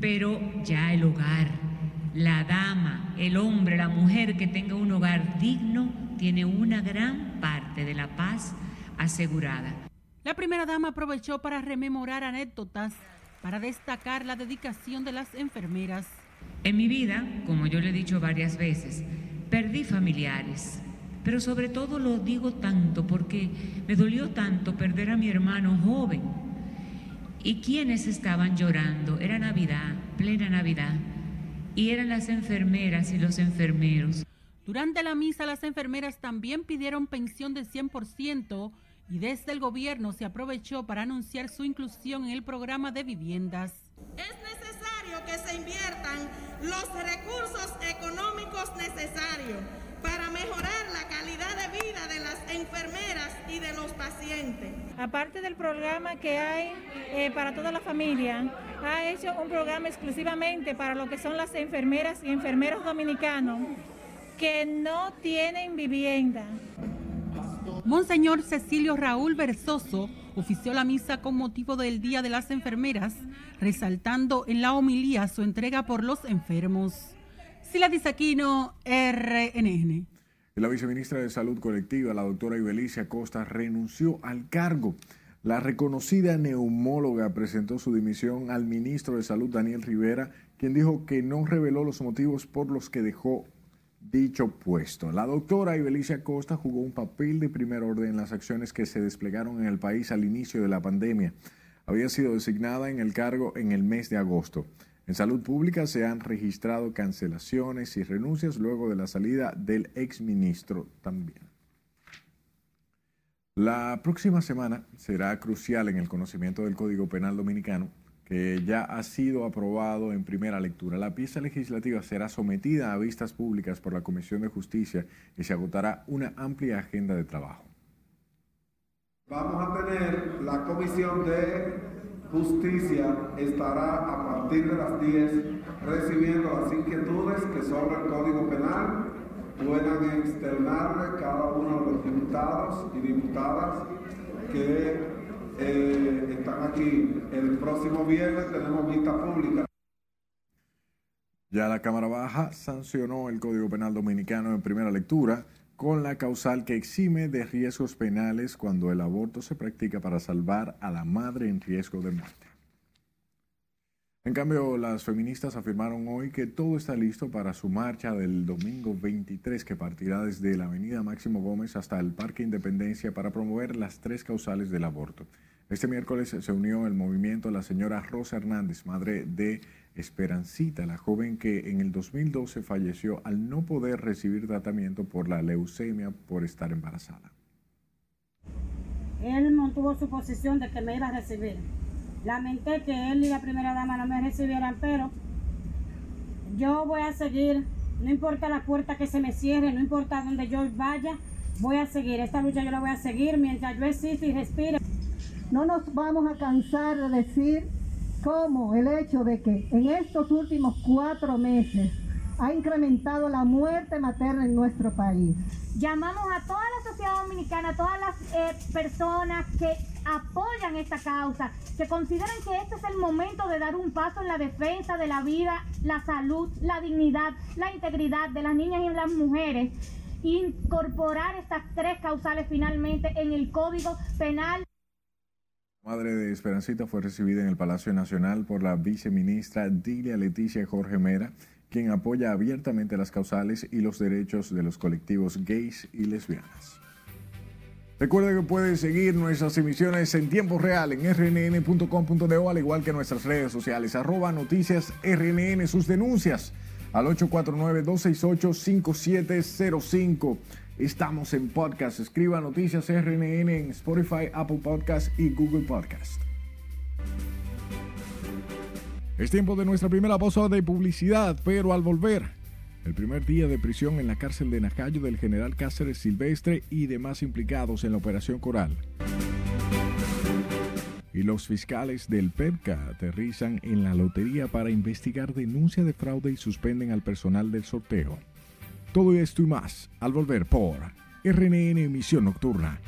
pero ya el hogar, la dama, el hombre, la mujer que tenga un hogar digno, tiene una gran parte de la paz asegurada. La primera dama aprovechó para rememorar anécdotas, para destacar la dedicación de las enfermeras. En mi vida, como yo le he dicho varias veces, perdí familiares, pero sobre todo lo digo tanto porque me dolió tanto perder a mi hermano joven. ¿Y quienes estaban llorando? Era Navidad, plena Navidad, y eran las enfermeras y los enfermeros. Durante la misa, las enfermeras también pidieron pensión de 100% y desde el gobierno se aprovechó para anunciar su inclusión en el programa de viviendas. Es necesario que se inviertan los recursos económicos necesarios para mejorar la calidad de vida de las enfermeras y de los pacientes. Aparte del programa que hay eh, para toda la familia, ha hecho un programa exclusivamente para lo que son las enfermeras y enfermeros dominicanos que no tienen vivienda. Monseñor Cecilio Raúl Versoso ofició la misa con motivo del Día de las Enfermeras, resaltando en la homilía su entrega por los enfermos. Sila Disaquino, RNN. La viceministra de Salud Colectiva, la doctora Ibelicia Costa, renunció al cargo. La reconocida neumóloga presentó su dimisión al ministro de Salud, Daniel Rivera, quien dijo que no reveló los motivos por los que dejó dicho puesto. La doctora Ibelicia Costa jugó un papel de primer orden en las acciones que se desplegaron en el país al inicio de la pandemia. Había sido designada en el cargo en el mes de agosto. En salud pública se han registrado cancelaciones y renuncias luego de la salida del exministro también. La próxima semana será crucial en el conocimiento del Código Penal Dominicano que ya ha sido aprobado en primera lectura. La pieza legislativa será sometida a vistas públicas por la Comisión de Justicia y se agotará una amplia agenda de trabajo. Vamos a tener la Comisión de Justicia, estará a partir de las 10 recibiendo las inquietudes que sobre el Código Penal puedan externarle cada uno de los diputados y diputadas que eh, están aquí. El próximo viernes tenemos vista pública. Ya la Cámara Baja sancionó el Código Penal Dominicano en primera lectura. con la causal que exime de riesgos penales cuando el aborto se practica para salvar a la madre en riesgo de muerte. En cambio, las feministas afirmaron hoy que todo está listo para su marcha del domingo 23 que partirá desde la avenida Máximo Gómez hasta el Parque Independencia para promover las tres causales del aborto. Este miércoles se unió el movimiento la señora Rosa Hernández, madre de Esperancita, la joven que en el 2012 falleció al no poder recibir tratamiento por la leucemia por estar embarazada. Él mantuvo su posición de que me iba a recibir Lamenté que él y la primera dama no me recibieran, pero yo voy a seguir, no importa la puerta que se me cierre, no importa dónde yo vaya, voy a seguir. Esta lucha yo la voy a seguir mientras yo exista y respire. No nos vamos a cansar de decir cómo el hecho de que en estos últimos cuatro meses ha incrementado la muerte materna en nuestro país. Llamamos a toda la sociedad dominicana, a todas las eh, personas que apoyan esta causa, que consideran que este es el momento de dar un paso en la defensa de la vida, la salud, la dignidad, la integridad de las niñas y las mujeres, incorporar estas tres causales finalmente en el Código Penal. Madre de Esperancita fue recibida en el Palacio Nacional por la viceministra Dilia Leticia Jorge Mera quien apoya abiertamente las causales y los derechos de los colectivos gays y lesbianas. Recuerda que puedes seguir nuestras emisiones en tiempo real en rnn.com.do, al igual que nuestras redes sociales, arroba noticias rnn, sus denuncias al 849-268-5705. Estamos en podcast, escriba noticias rnn en Spotify, Apple Podcast y Google Podcast. Es tiempo de nuestra primera pausa de publicidad, pero al volver, el primer día de prisión en la cárcel de Najayo del general Cáceres Silvestre y demás implicados en la operación Coral. Y los fiscales del PEPCA aterrizan en la lotería para investigar denuncia de fraude y suspenden al personal del sorteo. Todo esto y más al volver por RNN Emisión Nocturna.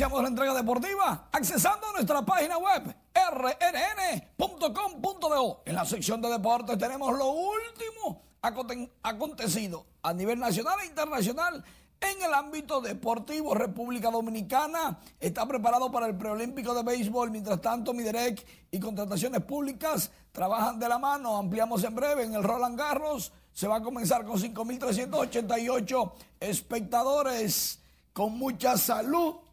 Iniciamos la entrega deportiva accesando a nuestra página web rnn.com.do. En la sección de deportes tenemos lo último acontecido a nivel nacional e internacional en el ámbito deportivo. República Dominicana está preparado para el preolímpico de béisbol. Mientras tanto, Miderec y contrataciones públicas trabajan de la mano. Ampliamos en breve en el Roland Garros. Se va a comenzar con 5.388 espectadores con mucha salud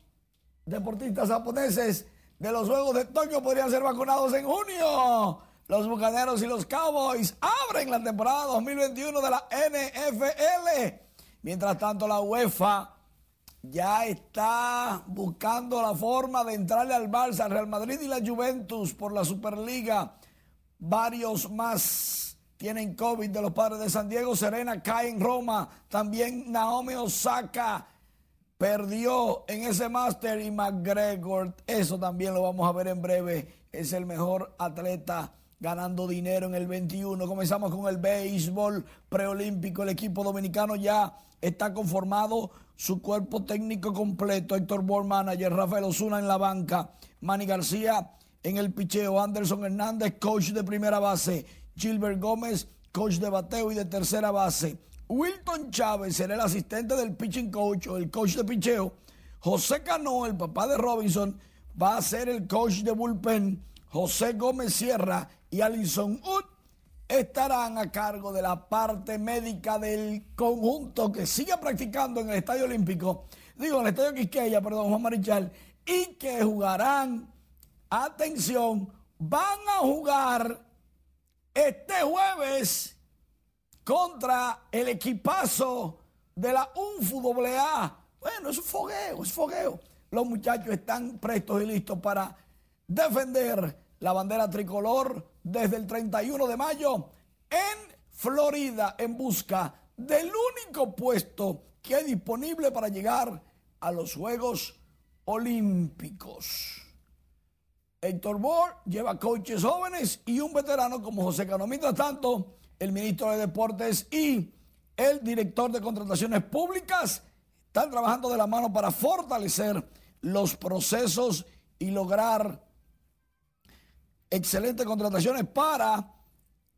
deportistas japoneses de los Juegos de Tokio podrían ser vacunados en junio. Los Bucaneros y los Cowboys abren la temporada 2021 de la NFL. Mientras tanto, la UEFA ya está buscando la forma de entrarle al Barça, al Real Madrid y la Juventus por la Superliga. Varios más tienen COVID de los padres de San Diego. Serena cae en Roma. También Naomi Osaka perdió en ese máster y McGregor, eso también lo vamos a ver en breve, es el mejor atleta ganando dinero en el 21. Comenzamos con el béisbol preolímpico, el equipo dominicano ya está conformado, su cuerpo técnico completo, Héctor Ball, manager, Rafael Osuna en la banca, Manny García en el picheo, Anderson Hernández, coach de primera base, Gilbert Gómez, coach de bateo y de tercera base. Wilton Chávez será el asistente del pitching coach o el coach de picheo. José Cano, el papá de Robinson, va a ser el coach de bullpen. José Gómez Sierra y Alison Wood estarán a cargo de la parte médica del conjunto que sigue practicando en el Estadio Olímpico, digo, en el Estadio Quisqueya, perdón, Juan Marichal, y que jugarán, atención, van a jugar este jueves contra el equipazo de la UNFU AA. Bueno, es un fogueo, es fogueo. Los muchachos están prestos y listos para defender la bandera tricolor desde el 31 de mayo en Florida en busca del único puesto que hay disponible para llegar a los Juegos Olímpicos. Héctor Bohr lleva coaches jóvenes y un veterano como José Cano. Mientras tanto, el ministro de Deportes y el director de contrataciones públicas, están trabajando de la mano para fortalecer los procesos y lograr excelentes contrataciones para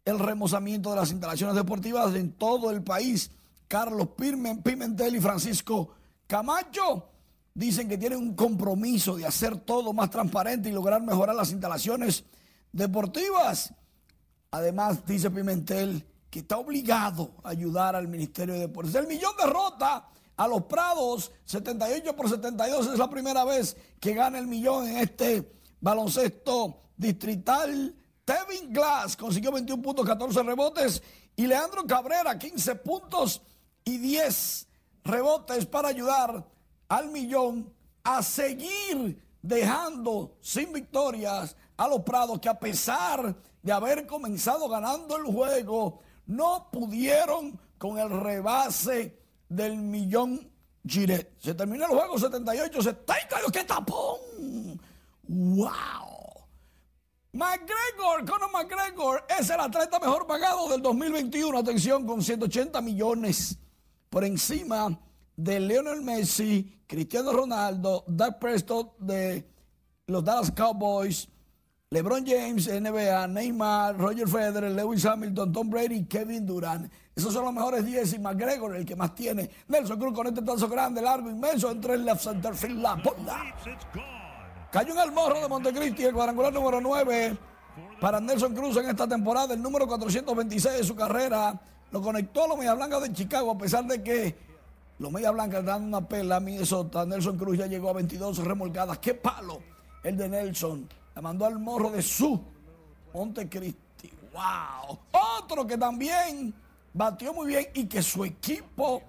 el remozamiento de las instalaciones deportivas en todo el país. Carlos Pimentel y Francisco Camacho dicen que tienen un compromiso de hacer todo más transparente y lograr mejorar las instalaciones deportivas. Además, dice Pimentel que está obligado a ayudar al Ministerio de Deportes. El millón de rota a los Prados, 78 por 72, es la primera vez que gana el millón en este baloncesto distrital. Tevin Glass consiguió 21 puntos, 14 rebotes. Y Leandro Cabrera, 15 puntos y 10 rebotes para ayudar al millón a seguir dejando sin victorias a los Prados que a pesar de haber comenzado ganando el juego, no pudieron con el rebase del millón Giret. Se terminó el juego 78, 70. ¡Qué tapón! ¡Wow! McGregor, Conor McGregor es el atleta mejor pagado del 2021. Atención, con 180 millones por encima de Lionel Messi, Cristiano Ronaldo, Doug Preston de los Dallas Cowboys, LeBron James, NBA, Neymar, Roger Federer, Lewis Hamilton, Tom Brady Kevin Durant. Esos son los mejores 10 y McGregor, el que más tiene. Nelson Cruz con este trazo grande, largo, inmenso, entre el left center field, la bola. Cayó en el morro de Montecristi, el cuadrangular número 9 para Nelson Cruz en esta temporada, el número 426 de su carrera. Lo conectó a los Media Blanca de Chicago, a pesar de que los Media Blancas dan una pela a Minnesota. Nelson Cruz ya llegó a 22 remolcadas. ¡Qué palo! El de Nelson. La mandó al morro de su Montecristi. ¡Wow! Otro que también batió muy bien y que su equipo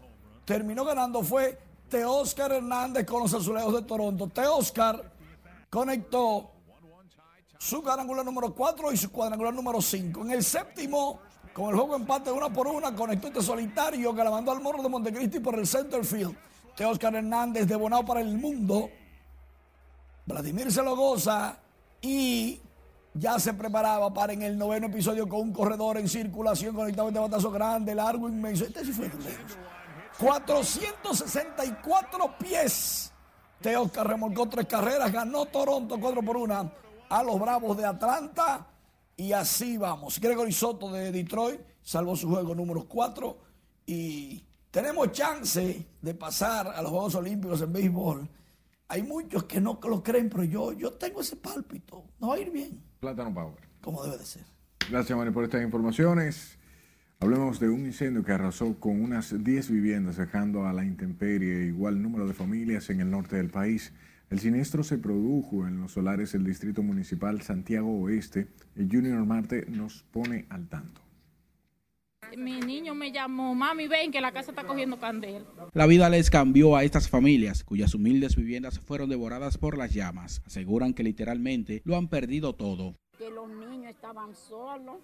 terminó ganando fue Teóscar Hernández con los Azulejos de Toronto. Teóscar conectó su cuadrangular número 4 y su cuadrangular número 5. En el séptimo, con el juego empate una por una, conectó este solitario que la mandó al morro de Montecristi por el center field. De Oscar Hernández de Bonao para el mundo. Vladimir se lo goza y ya se preparaba para en el noveno episodio con un corredor en circulación conectado este batazo grande, largo, inmenso. Este sí fue 464 pies Oscar remolcó tres carreras, ganó Toronto 4 por 1 a los Bravos de Atlanta. Y así vamos. Gregory Soto de Detroit salvó su juego número 4. Y tenemos chance de pasar a los Juegos Olímpicos en béisbol. Hay muchos que no lo creen, pero yo, yo tengo ese pálpito. No va a ir bien. Plátano Power. Como debe de ser. Gracias, Mari, por estas informaciones. Hablemos de un incendio que arrasó con unas 10 viviendas, dejando a la intemperie igual número de familias en el norte del país. El siniestro se produjo en los solares del Distrito Municipal Santiago Oeste. El Junior Marte nos pone al tanto. Mi niño me llamó, mami, ven que la casa está cogiendo candela. La vida les cambió a estas familias, cuyas humildes viviendas fueron devoradas por las llamas. Aseguran que literalmente lo han perdido todo. Que los niños estaban solos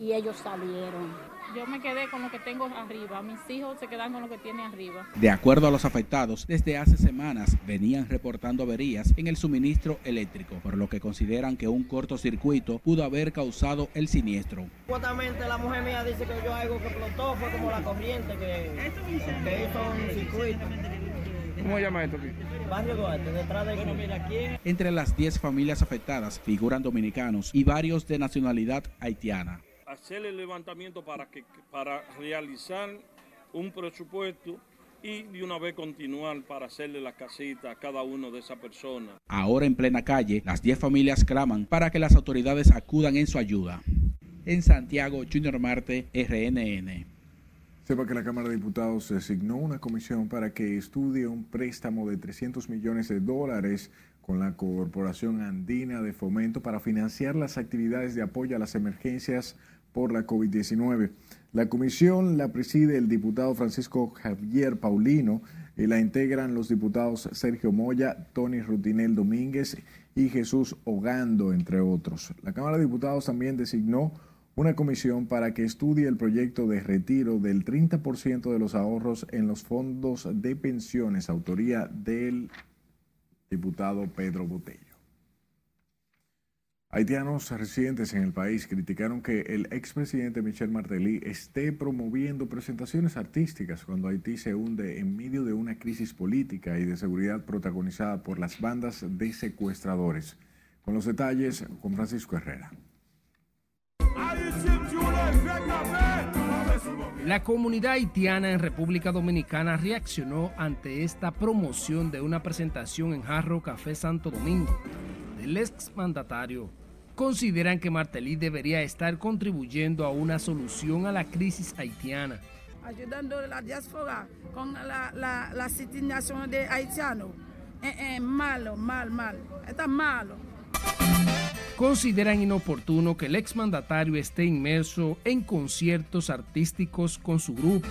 y ellos salieron. Yo me quedé con lo que tengo arriba, mis hijos se quedan con lo que tienen arriba. De acuerdo a los afectados, desde hace semanas venían reportando averías en el suministro eléctrico, por lo que consideran que un cortocircuito pudo haber causado el siniestro. Supuestamente la mujer mía dice que yo algo que explotó fue como la corriente que, que hizo un circuito. ¿Cómo se llama esto aquí? Barrio Duarte, detrás de bueno, mira, aquí. Entre las 10 familias afectadas figuran dominicanos y varios de nacionalidad haitiana hacer el levantamiento para, que, para realizar un presupuesto y de una vez continuar para hacerle la casita a cada uno de esas personas. Ahora en plena calle, las 10 familias claman para que las autoridades acudan en su ayuda. En Santiago, Junior Marte, RNN. Sepa que la Cámara de Diputados designó una comisión para que estudie un préstamo de 300 millones de dólares con la Corporación Andina de Fomento para financiar las actividades de apoyo a las emergencias por la COVID-19. La comisión la preside el diputado Francisco Javier Paulino y la integran los diputados Sergio Moya, Tony Rutinel Domínguez y Jesús Ogando, entre otros. La Cámara de Diputados también designó una comisión para que estudie el proyecto de retiro del 30% de los ahorros en los fondos de pensiones, autoría del diputado Pedro Botello. Haitianos residentes en el país criticaron que el expresidente Michel Martelly esté promoviendo presentaciones artísticas cuando Haití se hunde en medio de una crisis política y de seguridad protagonizada por las bandas de secuestradores. Con los detalles, con Francisco Herrera. La comunidad haitiana en República Dominicana reaccionó ante esta promoción de una presentación en Jarro Café Santo Domingo del exmandatario consideran que Martelly debería estar contribuyendo a una solución a la crisis haitiana. Ayudando a la diáspora con la, la, la de haitianos. Eh, eh, malo, mal, mal. Está malo. Consideran inoportuno que el exmandatario esté inmerso en conciertos artísticos con su grupo,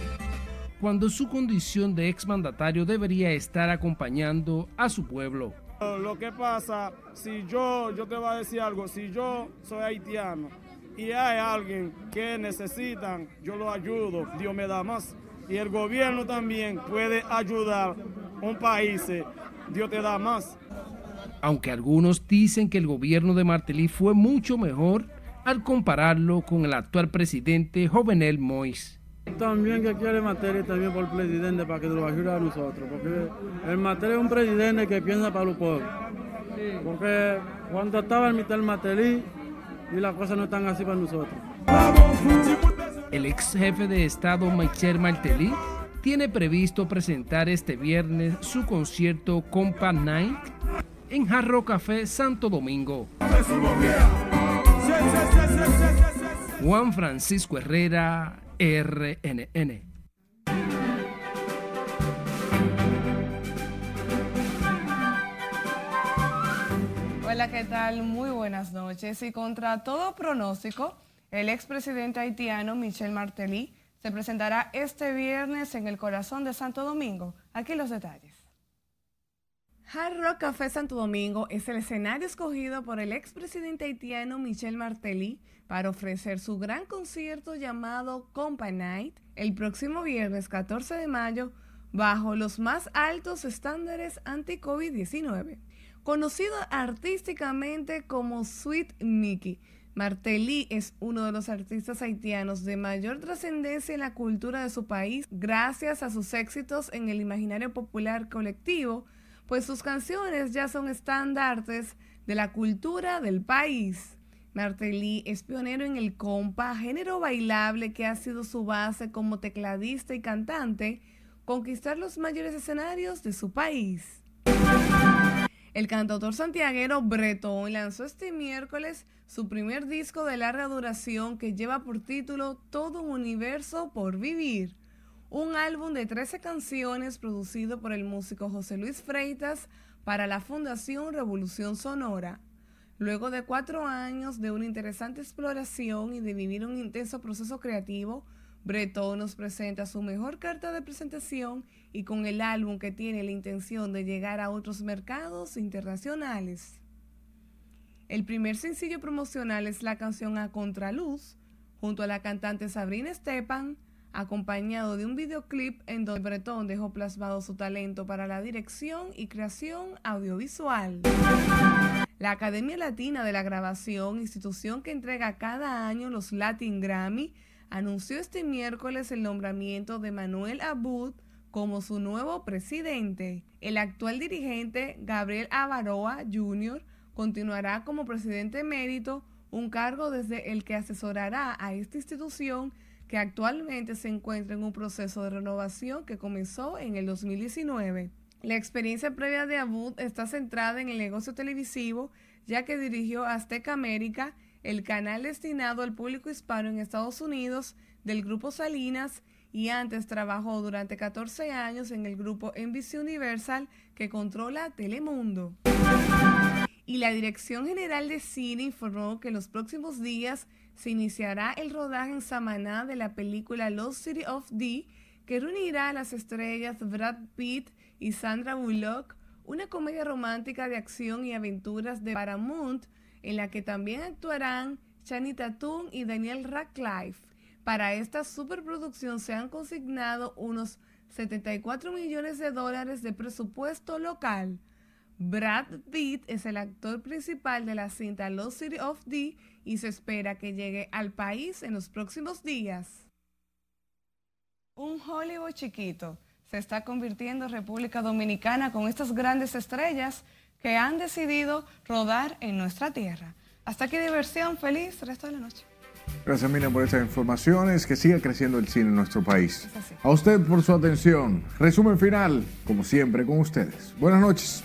cuando su condición de exmandatario debería estar acompañando a su pueblo. Lo que pasa, si yo, yo te voy a decir algo, si yo soy haitiano y hay alguien que necesitan, yo lo ayudo, Dios me da más. Y el gobierno también puede ayudar un país, Dios te da más. Aunque algunos dicen que el gobierno de Martelly fue mucho mejor al compararlo con el actual presidente Jovenel Moïse. También que quiere Materi también por el presidente para que nos ayude a nosotros, porque el Materi es un presidente que piensa para los pobres. Porque cuando estaba el mitad Materi y las cosas no están así para nosotros. El ex jefe de Estado Michel Martelly tiene previsto presentar este viernes su concierto Compa Night en Jarro Café Santo Domingo. Juan Francisco Herrera, RNN. Hola, ¿qué tal? Muy buenas noches. Y contra todo pronóstico, el expresidente haitiano Michel Martelly se presentará este viernes en el corazón de Santo Domingo. Aquí los detalles. Hard Rock Café Santo Domingo es el escenario escogido por el expresidente haitiano Michel Martelly para ofrecer su gran concierto llamado Compa Night el próximo viernes 14 de mayo bajo los más altos estándares anti-COVID-19. Conocido artísticamente como Sweet Mickey, Martelly es uno de los artistas haitianos de mayor trascendencia en la cultura de su país gracias a sus éxitos en el imaginario popular colectivo pues sus canciones ya son estandartes de la cultura del país. Martelly es pionero en el compa, género bailable que ha sido su base como tecladista y cantante, conquistar los mayores escenarios de su país. El cantautor santiaguero Bretón lanzó este miércoles su primer disco de larga duración que lleva por título Todo un universo por vivir un álbum de 13 canciones producido por el músico José Luis Freitas para la Fundación Revolución Sonora. Luego de cuatro años de una interesante exploración y de vivir un intenso proceso creativo, Bretón nos presenta su mejor carta de presentación y con el álbum que tiene la intención de llegar a otros mercados internacionales. El primer sencillo promocional es la canción A Contraluz, junto a la cantante Sabrina Stepan, acompañado de un videoclip en donde Bretón dejó plasmado su talento para la dirección y creación audiovisual. La Academia Latina de la Grabación, institución que entrega cada año los Latin Grammy, anunció este miércoles el nombramiento de Manuel Abud como su nuevo presidente. El actual dirigente, Gabriel Avaroa Jr., continuará como presidente emérito, un cargo desde el que asesorará a esta institución que actualmente se encuentra en un proceso de renovación que comenzó en el 2019. La experiencia previa de Abud está centrada en el negocio televisivo, ya que dirigió Azteca América, el canal destinado al público hispano en Estados Unidos del grupo Salinas, y antes trabajó durante 14 años en el grupo NBC Universal que controla Telemundo. Y la Dirección General de Cine informó que en los próximos días se iniciará el rodaje en Samaná de la película Lost City of D, que reunirá a las estrellas Brad Pitt y Sandra Bullock, una comedia romántica de acción y aventuras de Paramount, en la que también actuarán Channing Tatum y Daniel Radcliffe. Para esta superproducción se han consignado unos 74 millones de dólares de presupuesto local. Brad Pitt es el actor principal de la cinta Lost City of D y se espera que llegue al país en los próximos días. Un Hollywood chiquito se está convirtiendo en República Dominicana con estas grandes estrellas que han decidido rodar en nuestra tierra. Hasta aquí diversión, feliz resto de la noche. Gracias Miriam por estas informaciones, que siga creciendo el cine en nuestro país. A usted por su atención. Resumen final, como siempre, con ustedes. Buenas noches.